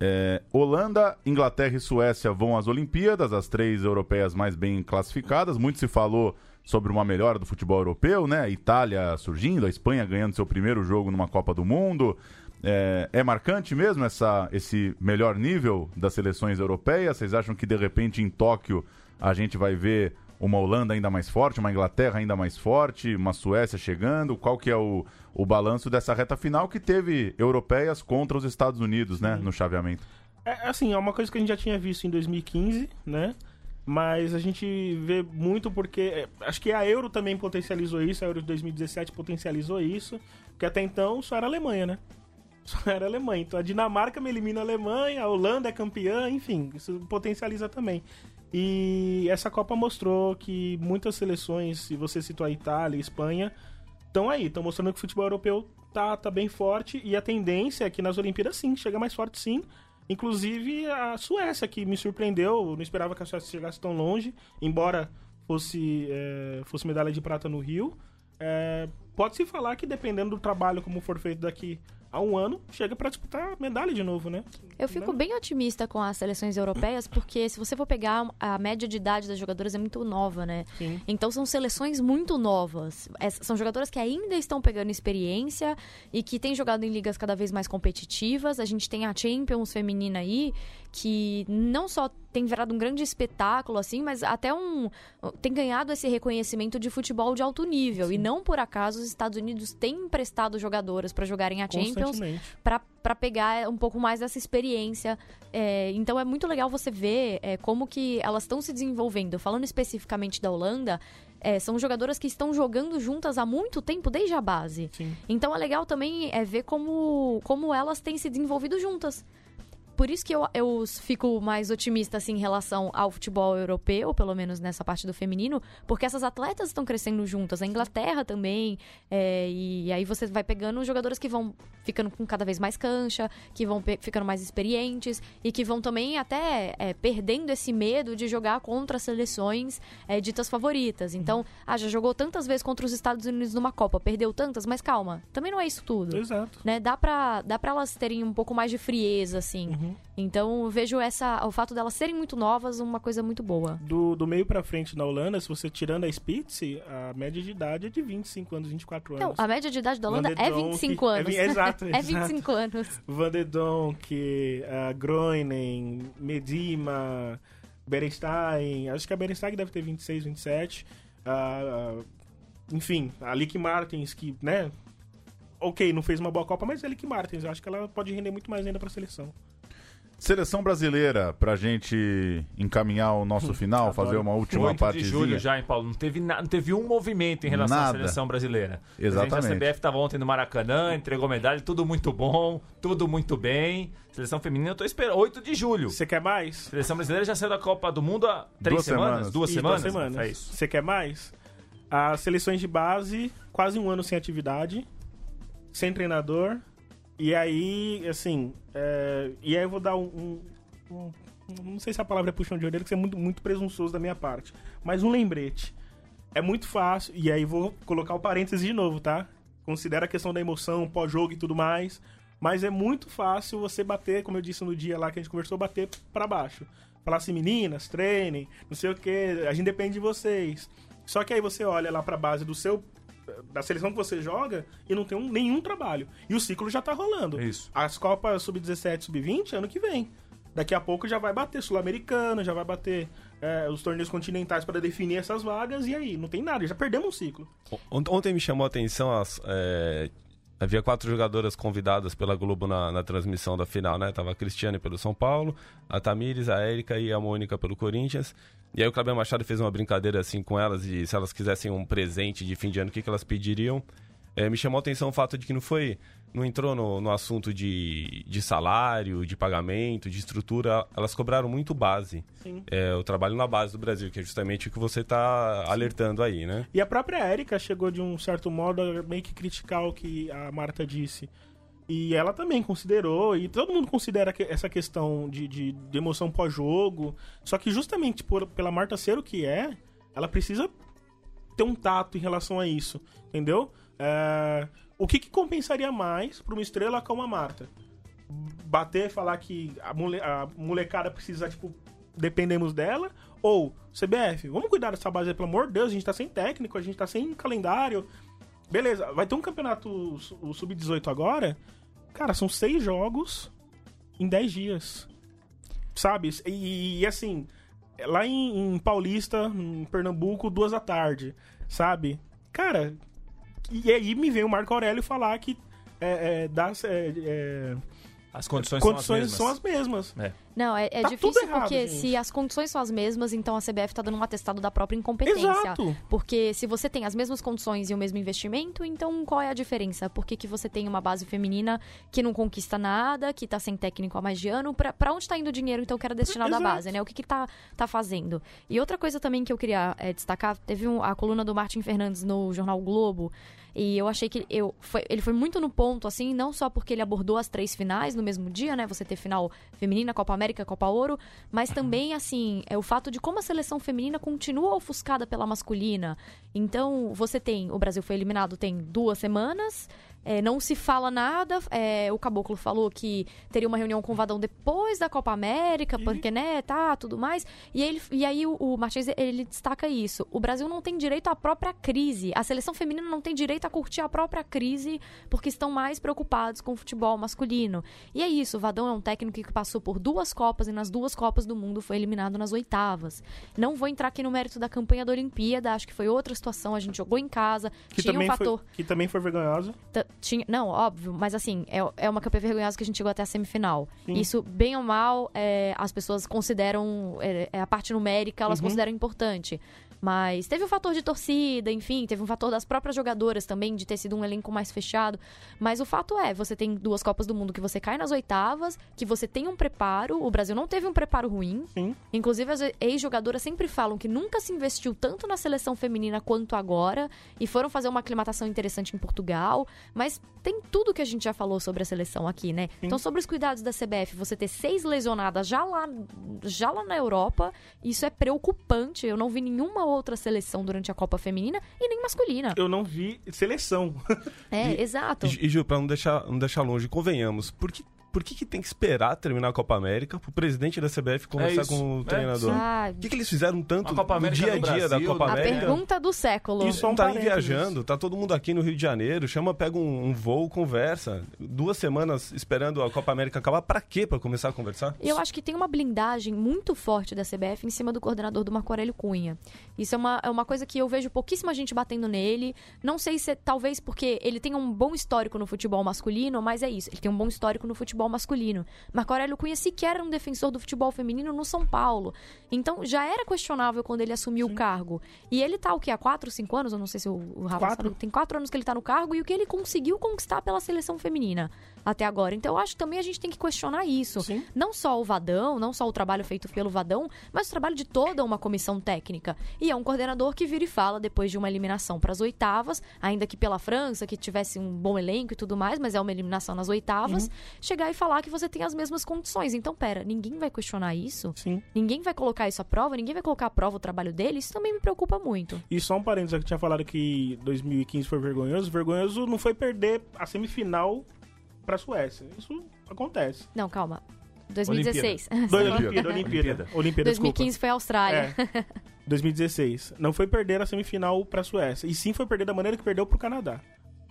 É, Holanda, Inglaterra e Suécia vão às Olimpíadas, as três europeias mais bem classificadas. Muito se falou sobre uma melhora do futebol europeu, né? A Itália surgindo, a Espanha ganhando seu primeiro jogo numa Copa do Mundo. É, é marcante mesmo essa, esse melhor nível das seleções europeias? Vocês acham que de repente em Tóquio a gente vai ver uma Holanda ainda mais forte, uma Inglaterra ainda mais forte, uma Suécia chegando? Qual que é o, o balanço dessa reta final que teve europeias contra os Estados Unidos, né, no chaveamento? É, assim, é uma coisa que a gente já tinha visto em 2015, né? Mas a gente vê muito porque. é, acho que a Euro também potencializou isso, a Euro de 2017 potencializou isso, porque até então só era a Alemanha, né? Só era a Alemanha. Então a Dinamarca me elimina a Alemanha, a Holanda é campeã, enfim, isso potencializa também. E essa Copa mostrou que muitas seleções, se você citou a Itália e Espanha, estão aí, estão mostrando que o futebol europeu tá, tá bem forte e a tendência é que nas Olimpíadas sim, chega mais forte sim. Inclusive a Suécia, que me surpreendeu, eu não esperava que a Suécia chegasse tão longe, embora fosse, é, fosse medalha de prata no Rio. É, Pode-se falar que dependendo do trabalho como for feito daqui há um ano, chega para disputar medalha de novo, né? Eu fico bem otimista com as seleções europeias, porque se você for pegar a média de idade das jogadoras é muito nova, né? Sim. Então são seleções muito novas. É, são jogadoras que ainda estão pegando experiência e que têm jogado em ligas cada vez mais competitivas. A gente tem a Champions feminina aí, que não só tem virado um grande espetáculo, assim, mas até um. tem ganhado esse reconhecimento de futebol de alto nível. Sim. E não por acaso os Estados Unidos têm emprestado jogadoras para jogarem a Champions para pegar um pouco mais dessa experiência. É, então é muito legal você ver é, como que elas estão se desenvolvendo. Falando especificamente da Holanda, é, são jogadoras que estão jogando juntas há muito tempo, desde a base. Sim. Então é legal também é, ver como, como elas têm se desenvolvido juntas por isso que eu, eu fico mais otimista assim, em relação ao futebol europeu, pelo menos nessa parte do feminino, porque essas atletas estão crescendo juntas. A Inglaterra também. É, e aí você vai pegando jogadoras que vão ficando com cada vez mais cancha, que vão ficando mais experientes e que vão também até é, perdendo esse medo de jogar contra seleções é, ditas favoritas. Então, ah, já jogou tantas vezes contra os Estados Unidos numa Copa, perdeu tantas, mas calma, também não é isso tudo. Exato. Né? Dá, pra, dá pra elas terem um pouco mais de frieza, assim. Uhum. Então eu vejo essa, o fato delas serem muito novas uma coisa muito boa. Do, do meio para frente na Holanda, se você tirando a Spitz, a média de idade é de 25 anos, 24 anos. Não, a média de idade da Holanda é 25 anos. É, exato, é 25 anos. Van de Donk, uh, Groening, Medima, Berenstein, acho que a Berenstein deve ter 26, 27. Uh, uh, enfim, a Lick Martins, que, né, ok, não fez uma boa Copa, mas é Lick Martins, eu acho que ela pode render muito mais ainda pra seleção. Seleção brasileira, pra gente encaminhar o nosso final, fazer uma última 8 partezinha. de julho já, hein, Paulo? Não teve, na, não teve um movimento em relação Nada. à seleção brasileira. Exatamente. A CBF estava ontem no Maracanã, entregou medalha, tudo muito bom, tudo muito bem. Seleção feminina, eu tô esperando. 8 de julho. Você quer mais? Seleção brasileira já saiu da Copa do Mundo há três Duas semanas? semanas. Duas Isso, semanas? Duas semanas. É isso. Você quer mais? As seleções de base, quase um ano sem atividade, sem treinador. E aí, assim, é, e aí eu vou dar um, um, um- Não sei se a palavra é puxão de orelha, que é muito, muito presunçoso da minha parte. Mas um lembrete. É muito fácil, e aí vou colocar o parênteses de novo, tá? Considera a questão da emoção, pós-jogo e tudo mais. Mas é muito fácil você bater, como eu disse no dia lá que a gente conversou, bater pra baixo. Falar assim, meninas, treinem, não sei o que, a gente depende de vocês. Só que aí você olha lá pra base do seu da seleção que você joga e não tem um- nenhum trabalho. E o ciclo já tá rolando. Isso. As Copas Sub-17, Sub-20, ano que vem. Daqui a pouco já vai bater Sul-Americano, já vai bater é, os torneios continentais para definir essas vagas, e aí? Não tem nada, já perdemos um ciclo. Ont- Ontem me chamou a atenção as. é, Havia quatro jogadoras convidadas pela Globo na, na transmissão da final, né? Tava a Cristiane pelo São Paulo, a Tamires, a Érica e a Mônica pelo Corinthians. E aí o Cláudio Machado fez uma brincadeira assim com elas e se elas quisessem um presente de fim de ano, o que, que elas pediriam? É, me chamou a atenção o fato de que não foi. Não entrou no, no assunto de, de salário, de pagamento, de estrutura. Elas cobraram muito base. Sim. É, o trabalho na base do Brasil, que é justamente o que você está alertando aí, né? E a própria Érica chegou de um certo modo a meio que criticar o que a Marta disse. E ela também considerou, e todo mundo considera que- essa questão de, de, de emoção pós-jogo. Só que justamente por, pela Marta ser o que é, ela precisa ter um tato em relação a isso, entendeu? É, o que, que compensaria mais para uma estrela como a Marta? Bater e falar que a, mole, a molecada precisa, tipo, dependemos dela? Ou, CBF, vamos cuidar dessa base pelo amor de Deus, a gente tá sem técnico, a gente tá sem calendário. Beleza, vai ter um campeonato, o Sub-18 agora. Cara, são seis jogos em dez dias. Sabe? E, e, assim, lá em, em Paulista, em Pernambuco, duas da tarde. Sabe? Cara, e aí me vem o Marco Aurélio falar que é, é, dá, é, é, As condições, condições são as mesmas. são as mesmas. Não, é, é Tá difícil errado, porque gente. se as condições são as mesmas, então a CBF tá dando um atestado da própria incompetência. Exato. Porque se você tem as mesmas condições e o mesmo investimento, então qual é a diferença? Por que, que você tem uma base feminina que não conquista nada, que tá sem técnico há mais de ano? Pra, pra onde tá indo o dinheiro, então, que era destinado à Exato. base, né? O que que tá, tá fazendo? E outra coisa também que eu queria é, destacar, teve um- a coluna do Martin Fernandes no Jornal Globo, e eu achei que eu, foi- ele foi muito no ponto, assim, não só porque ele abordou as três finais no mesmo dia, né? Você ter final feminina, Copa América, Copa Ouro, mas também, assim, é o fato de como a seleção feminina continua ofuscada pela masculina. Então, você tem, o Brasil foi eliminado tem duas semanas, É, não se fala nada. é, o Caboclo falou que teria uma reunião com o Vadão depois da Copa América, porque, né, tá, tudo mais. E, ele, e aí o, o Martins, ele destaca isso. O Brasil não tem direito à própria crise. A seleção feminina não tem direito a curtir a própria crise porque estão mais preocupados com o futebol masculino. E é isso, o Vadão é um técnico que passou por duas Copas e nas duas Copas do Mundo foi eliminado nas oitavas. Não vou entrar aqui no mérito da campanha da Olimpíada, acho que foi outra situação, a gente jogou em casa, Que tinha um fator... foi, que também foi vergonhosa. Tinha, não, óbvio, mas assim, é, é uma campanha vergonhosa que a gente chegou até a semifinal. Sim. Isso, bem ou mal, é, as pessoas consideram, é, é, a parte numérica, elas Uhum. consideram importante. Mas teve o fator de torcida, enfim, teve um fator das próprias jogadoras também, de ter sido um elenco mais fechado. Mas o fato é, você tem duas Copas do Mundo que você cai nas oitavas, que você tem um preparo, o Brasil não teve um preparo ruim. Sim. Inclusive, as ex-jogadoras sempre falam que nunca se investiu tanto na seleção feminina quanto agora. E foram fazer uma aclimatação interessante em Portugal. Mas tem tudo que a gente já falou sobre a seleção aqui, né? Então, sobre os cuidados da CBF, você ter seis lesionadas já lá, já lá na Europa, isso é preocupante. Eu não vi nenhuma outra seleção durante a Copa Feminina e nem masculina. Eu não vi seleção. É, exato. E, e Ju, pra não deixar, não deixar longe, convenhamos, por que, por que, que tem que esperar terminar a Copa América pro presidente da CBF conversar isso. com o É, treinador? Ah, O que, que eles fizeram tanto A Copa no dia a dia Brasil, da Copa né? a América? pergunta do século. Isso um não tá nem parênteses. viajando, tá todo mundo aqui no Rio de Janeiro, chama, pega um, um voo, conversa. Duas semanas esperando a Copa América acabar, pra quê? Pra começar a conversar? Eu acho que tem uma blindagem muito forte da CBF em cima do coordenador do Marco Aurélio Cunha. Isso é uma, é uma coisa que eu vejo pouquíssima gente batendo nele. Não sei se é, talvez porque ele tem um bom histórico no futebol masculino, mas é isso. Ele tem um bom histórico no futebol masculino. Marco Aurélio Cunha sequer era um defensor do futebol feminino no São Paulo. Então já era questionável quando ele assumiu o cargo. E ele tá o quê? Há quatro, cinco anos? Eu não sei se o, o Rafa Quatro. sabe. Tem quatro anos que ele tá no cargo e o que ele conseguiu conquistar pela seleção feminina até agora. Então eu acho que também a gente tem que questionar isso. Sim. Não só o Vadão, não só o trabalho feito pelo Vadão, mas o trabalho de toda uma comissão técnica. E é um coordenador que vira e fala depois de uma eliminação para as oitavas, ainda que pela França, que tivesse um bom elenco e tudo mais, mas é uma eliminação nas oitavas, Uhum. chegar e falar que você tem as mesmas condições. Então, pera, ninguém vai questionar isso? Sim. Ninguém vai colocar isso à prova? Ninguém vai colocar à prova o trabalho dele? Isso também me preocupa muito. E só um parênteses, eu tinha falado que 2015 foi vergonhoso. Vergonhoso não foi perder a semifinal pra Suécia. Isso acontece. Não, calma. 2016. Do Você falou- Olimpíada, Olimpíada. Olimpíada, desculpa. 2015 foi a Austrália. É. 2016. Não foi perder a semifinal pra Suécia. E sim foi perder da maneira que perdeu pro Canadá.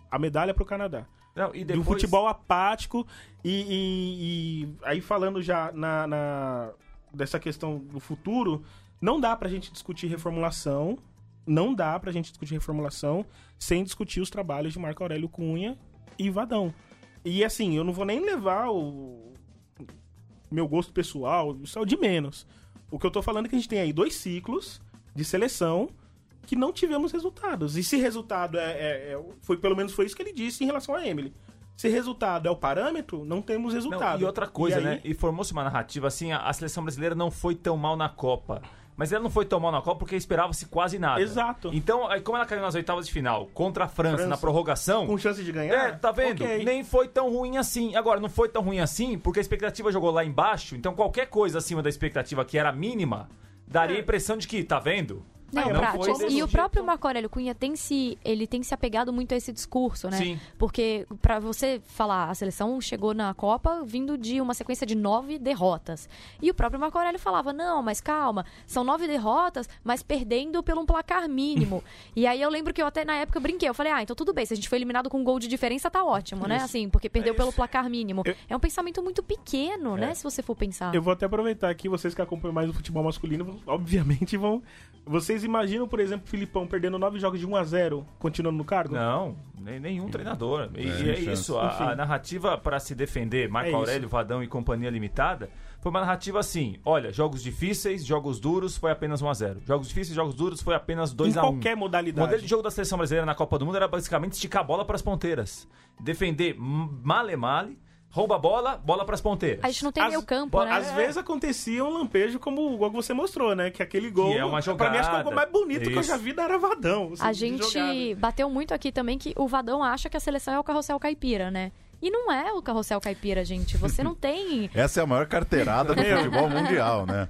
A medalha pro Canadá. Não, e De depois... um futebol apático. E, e- e aí falando já na, na- dessa questão do futuro, não dá pra gente discutir reformulação. Não dá pra gente discutir reformulação sem discutir os trabalhos de Marco Aurélio Cunha e Vadão. E assim, eu não vou nem levar o meu gosto pessoal, isso é o de menos. O que eu tô falando é que a gente tem aí dois ciclos de seleção que não tivemos resultados. E se resultado é, é- é- foi pelo menos foi isso que ele disse em relação a Emily. Se resultado é o parâmetro, não temos Não, resultado. e outra coisa, E aí- né? E formou-se uma narrativa assim, a, a seleção brasileira não foi tão mal na Copa. Mas ela não foi tão mal na Copa porque esperava-se quase nada. Exato. Então, aí, como ela caiu nas oitavas de final contra a França, França. na prorrogação. Com chance de ganhar? É, tá vendo? Ok. Nem foi tão ruim assim. Agora, não foi tão ruim assim porque a expectativa jogou lá embaixo. Então, qualquer coisa acima da expectativa que era mínima daria a impressão de que, tá vendo? Não, Não desse e o próprio Marco Aurélio Cunha tem se, ele tem se apegado muito a esse discurso, né? Sim. Porque pra você falar, a seleção chegou na Copa vindo de uma sequência de nove derrotas. E o próprio Marco Aurélio falava, não, mas calma, são nove derrotas, mas perdendo por um placar mínimo. e aí eu lembro que eu até na época brinquei, eu falei, ah, então tudo bem, se a gente foi eliminado com um gol de diferença, tá ótimo, né? Isso. Assim, porque perdeu É pelo placar mínimo. Eu- É um pensamento muito pequeno, É. né? Se você for pensar. Eu vou até aproveitar aqui, vocês que acompanham mais o futebol masculino, obviamente vão. Vocês imaginam, por exemplo, o Filipão perdendo nove jogos de 1 a 0 continuando no cargo? Não, nem, nenhum treinador. E É, é, isso, a, a narrativa para se defender, Marco É isso. Aurélio, Vadão e Companhia Limitada, foi uma narrativa assim: olha, jogos difíceis, jogos duros, foi apenas 1x0. Jogos difíceis, jogos duros, foi apenas em 2x1. qualquer O modalidade. modelo de jogo da seleção brasileira na Copa do Mundo era basicamente esticar a bola para as ponteiras. Defender male male, rouba a bola, bola para as ponteiras. A gente não tem As- meio campo, bo- né? Às vezes acontecia um lampejo como o gol que você mostrou, né? Que aquele gol. Que é uma Pra mim, acho que é o gol mais bonito que eu Isso. já vi da Aravadão. assim, A de gente jogada. bateu muito aqui também que o Vadão acha que a seleção é o carrossel caipira, né? E não é o carrossel caipira, gente. Você não tem. Essa é a maior carteirada do futebol mundial, né?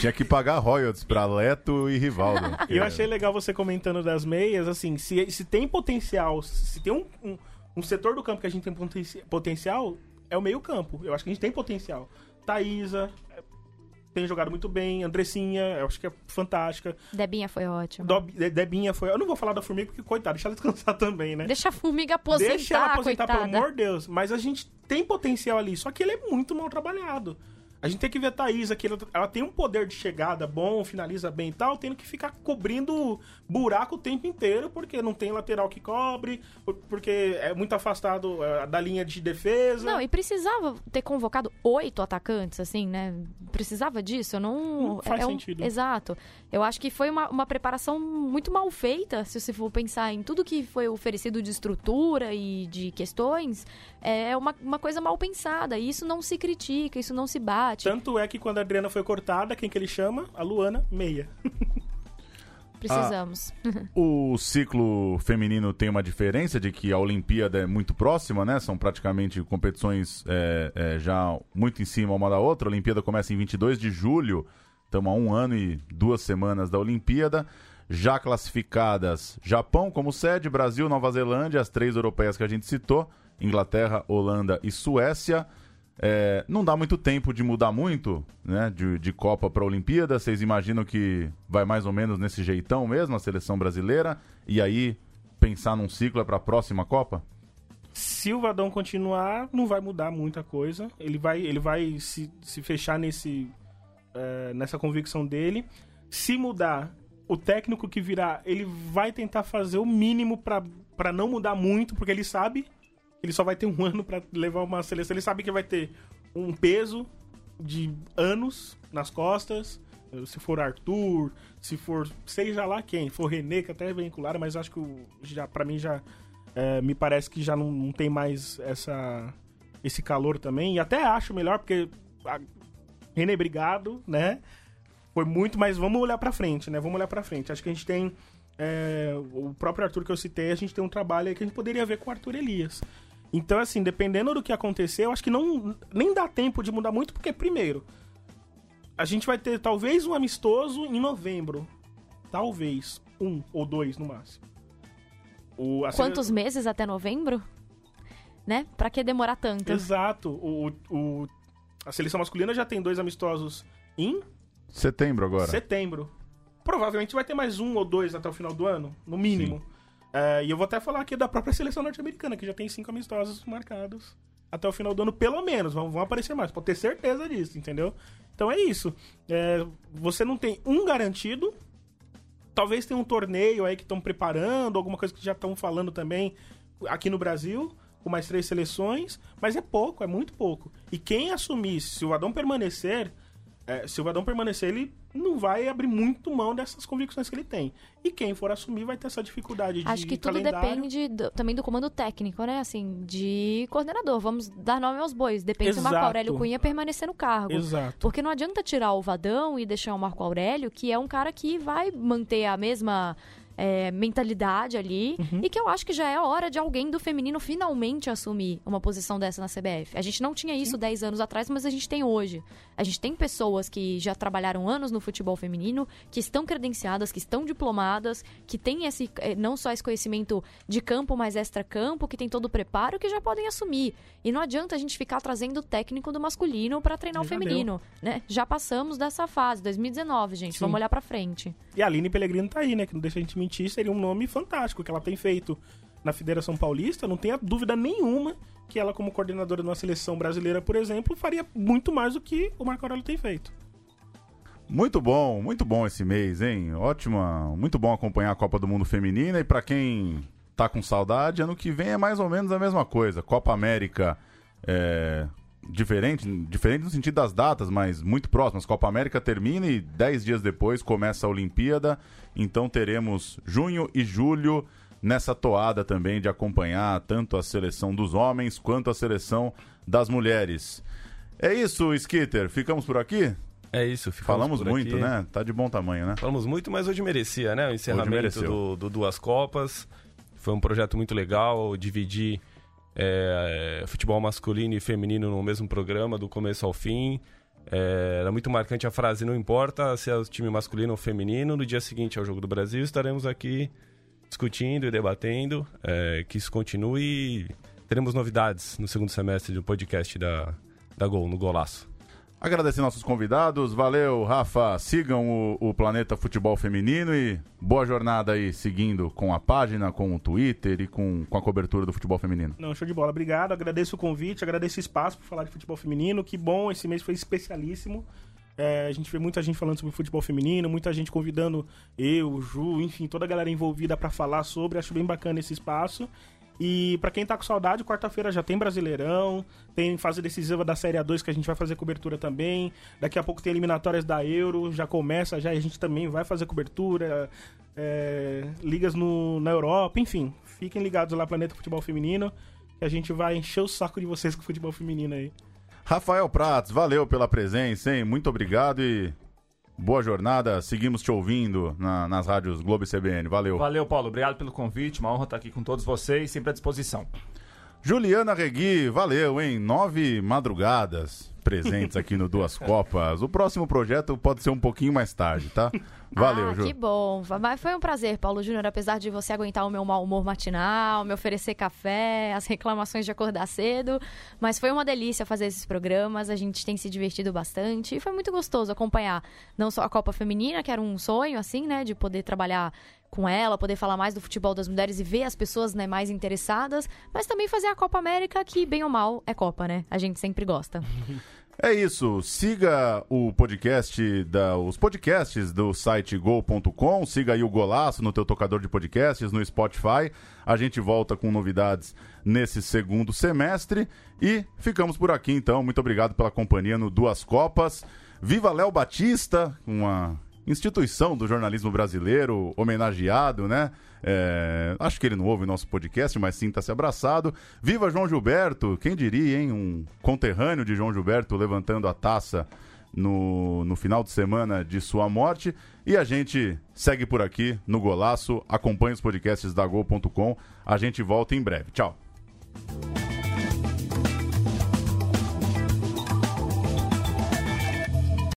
Tinha que pagar royalties pra Leto e Rivaldo. E eu achei legal você comentando das meias, assim, se, se tem potencial, se tem um, um, um setor do campo que a gente tem potenci- potencial é o meio campo. Eu acho que a gente tem potencial. Thaísa tem jogado muito bem, Andressinha, eu acho que é fantástica. Debinha foi ótima. De- Debinha foi. Eu não vou falar da Formiga porque, coitado, deixa ela descansar também, né? Deixa a formiga aposentar, Deixa ela aposentar, coitada. pelo amor de Deus. Mas a gente tem potencial ali, só que ele é muito mal trabalhado. A gente tem que ver a Thaís aqui, ela, ela tem um poder de chegada bom, finaliza bem e tal, tendo que ficar cobrindo buraco o tempo inteiro, porque não tem lateral que cobre, por- porque é muito afastado eh, da linha de defesa. Não, e precisava ter convocado oito atacantes, assim, né? Precisava disso? Não. Não faz é um- sentido. Exato. Eu acho que foi uma, uma preparação muito mal feita, se você for pensar em tudo que foi oferecido de estrutura e de questões. É uma, uma coisa mal pensada. E isso não se critica, isso não se bate. Tanto é que quando a Adriana foi cortada, quem que ele chama? A Luana Meia. Precisamos. O ciclo feminino tem uma diferença de que a Olimpíada é muito próxima, né? São praticamente competições é, é, já muito em cima uma da outra. A Olimpíada começa em 22 de julho, estamos a um ano e duas semanas da Olimpíada. Já classificadas Japão como sede, Brasil, Nova Zelândia, as três europeias que a gente citou, Inglaterra, Holanda e Suécia. É, não dá muito tempo de mudar muito, né? De, de Copa para Olimpíada. Vocês imaginam que vai mais ou menos nesse jeitão mesmo a seleção brasileira? E aí pensar num ciclo para a próxima Copa? Se o Vadão continuar, não vai mudar muita coisa. Ele vai, ele vai se, se fechar nesse, eh, nessa convicção dele. Se mudar, o técnico que virá, ele vai tentar fazer o mínimo para não mudar muito, porque ele sabe ele só vai ter um ano para levar uma seleção. Ele sabe que vai ter um peso de anos nas costas. Se for Arthur, se for seja lá quem, for René, que até é vinculado, mas acho que já para mim já é, me parece que já não, não tem mais essa, esse calor também. E até acho melhor, porque a René, obrigado, né? Foi muito, mas vamos olhar pra frente, né? Vamos olhar pra frente. Acho que a gente tem. é, o próprio Arthur que eu citei, a gente tem um trabalho aí que a gente poderia ver com o Arthur Elias. Então, assim, dependendo do que acontecer, eu acho que não nem dá tempo de mudar muito, porque, primeiro, a gente vai ter talvez um amistoso em novembro. Talvez. Um ou dois no máximo. O, a Quantos meses até novembro? Né? Pra que demorar tanto? Exato. O, o, a seleção masculina já tem dois amistosos em Setembro agora. setembro. Provavelmente vai ter mais um ou dois até o final do ano, no mínimo. É, e eu vou até falar aqui da própria seleção norte-americana, que já tem cinco amistosos marcados até o final do ano, pelo menos. Vão, vão aparecer mais, pode ter certeza disso, entendeu? Então é isso. É, você não tem um garantido. Talvez tenha um torneio aí que estão preparando, alguma coisa que já estão falando também aqui no Brasil, com mais três seleções, mas é pouco, é muito pouco. E quem assumir, se o Adão permanecer, é, se o Adão permanecer, ele não vai abrir muito mão dessas convicções que ele tem. E quem for assumir vai ter essa dificuldade de Acho que tudo calendário. depende do- também do comando técnico, né? Assim, de coordenador. Vamos dar nome aos bois. Depende se o Marco Exato. Aurélio Cunha permanecer no cargo. Exato. Porque não adianta tirar o Vadão e deixar o Marco Aurélio, que é um cara que vai manter a mesma é, mentalidade ali. Uhum. E que eu acho que já é a hora de alguém do feminino finalmente assumir uma posição dessa na CBF. A gente não tinha isso 10 anos atrás, mas a gente tem hoje. A gente tem pessoas que já trabalharam anos no futebol feminino, que estão credenciadas, que estão diplomadas, que têm esse, eh, não só esse conhecimento de campo, mas extra-campo, que tem todo o preparo, que já podem assumir. E não adianta a gente ficar trazendo o técnico do masculino para treinar o Já feminino, né? Já passamos dessa fase, 2019, gente. Sim. Vamos olhar para frente. E a Aline Pellegrino tá aí, né? Que não deixa a gente mentir, seria um nome fantástico que ela tem feito na Federação Paulista. Não tenha dúvida nenhuma que ela, como coordenadora de uma seleção brasileira, por exemplo, faria muito mais do que o Marco Aurélio tem feito. Muito bom, muito bom esse mês, hein? Ótima, muito bom acompanhar a Copa do Mundo Feminina e pra quem tá com saudade, ano que vem é mais ou menos a mesma coisa. Copa América é diferente, diferente no sentido das datas, mas muito próximas. Copa América termina e dez dias depois começa a Olimpíada, então teremos junho e julho nessa toada também de acompanhar tanto a seleção dos homens quanto a seleção das mulheres. É isso, Skitter. Ficamos por aqui? É isso, ficamos Falamos muito, aqui. né? Tá de bom tamanho, né? Falamos muito, mas hoje merecia, né? O encerramento do, do Duas Copas. Foi um projeto muito legal, dividir é, futebol masculino e feminino no mesmo programa, do começo ao fim. É, era muito marcante a frase: não importa se é o time masculino ou feminino, no dia seguinte ao Jogo do Brasil estaremos aqui discutindo e debatendo, é, que isso continue e teremos novidades no segundo semestre do podcast da, da Gol, no Golaço. Agradecer nossos convidados. Valeu, Rafa. Sigam o, o, Planeta Futebol Feminino e boa jornada aí, seguindo com a página, com o Twitter e com, com a cobertura do futebol feminino. Não, show de bola. Obrigado. Agradeço o convite, agradeço o espaço por falar de futebol feminino. Que bom, esse mês foi especialíssimo. É, a gente vê muita gente falando sobre futebol feminino, muita gente convidando eu, o Ju, enfim, toda a galera envolvida para falar sobre. Acho bem bacana esse espaço. E para quem tá com saudade, quarta-feira já tem Brasileirão, tem fase decisiva da Série A2 que a gente vai fazer cobertura também. Daqui a pouco tem eliminatórias da Euro, já começa já e a gente também vai fazer cobertura. É, ligas no, na Europa, enfim. Fiquem ligados lá, Planeta Futebol Feminino, que a gente vai encher o saco de vocês com o futebol feminino aí. Rafael Pratos, valeu pela presença, hein? Muito obrigado e boa jornada. Seguimos te ouvindo na, nas rádios Globo e CBN. Valeu. Valeu, Paulo. Obrigado pelo convite. Uma honra estar aqui com todos vocês, sempre à disposição. Juliana Regui, valeu, hein? Nove madrugadas presentes aqui no Duas Copas. O próximo projeto pode ser um pouquinho mais tarde, tá? Valeu, ah, Ju. Que bom. Mas foi um prazer, Paulo Júnior, apesar de você aguentar o meu mau humor matinal, me oferecer café, as reclamações de acordar cedo. Mas foi uma delícia fazer esses programas, a gente tem se divertido bastante e foi muito gostoso acompanhar não só a Copa Feminina, que era um sonho, assim, né, de poder trabalhar com ela, poder falar mais do futebol das mulheres e ver as pessoas né, mais interessadas, mas também fazer a Copa América, que bem ou mal é Copa, né? A gente sempre gosta. É isso. Siga o podcast, da, os podcasts do site gol.com. Siga aí o Golaço no teu tocador de podcasts, no Spotify. A gente volta com novidades nesse segundo semestre. E ficamos por aqui, então. Muito obrigado pela companhia no Duas Copas. Viva Léo Batista, uma instituição do jornalismo brasileiro, homenageado, né? É, acho que ele não ouve o nosso podcast, mas sinta-se abraçado. Viva João Gilberto! Quem diria, hein? Um conterrâneo de João Gilberto levantando a taça no, no final de semana de sua morte. E a gente segue por aqui no Golaço. Acompanhe os podcasts da Gol.com. A gente volta em breve. Tchau!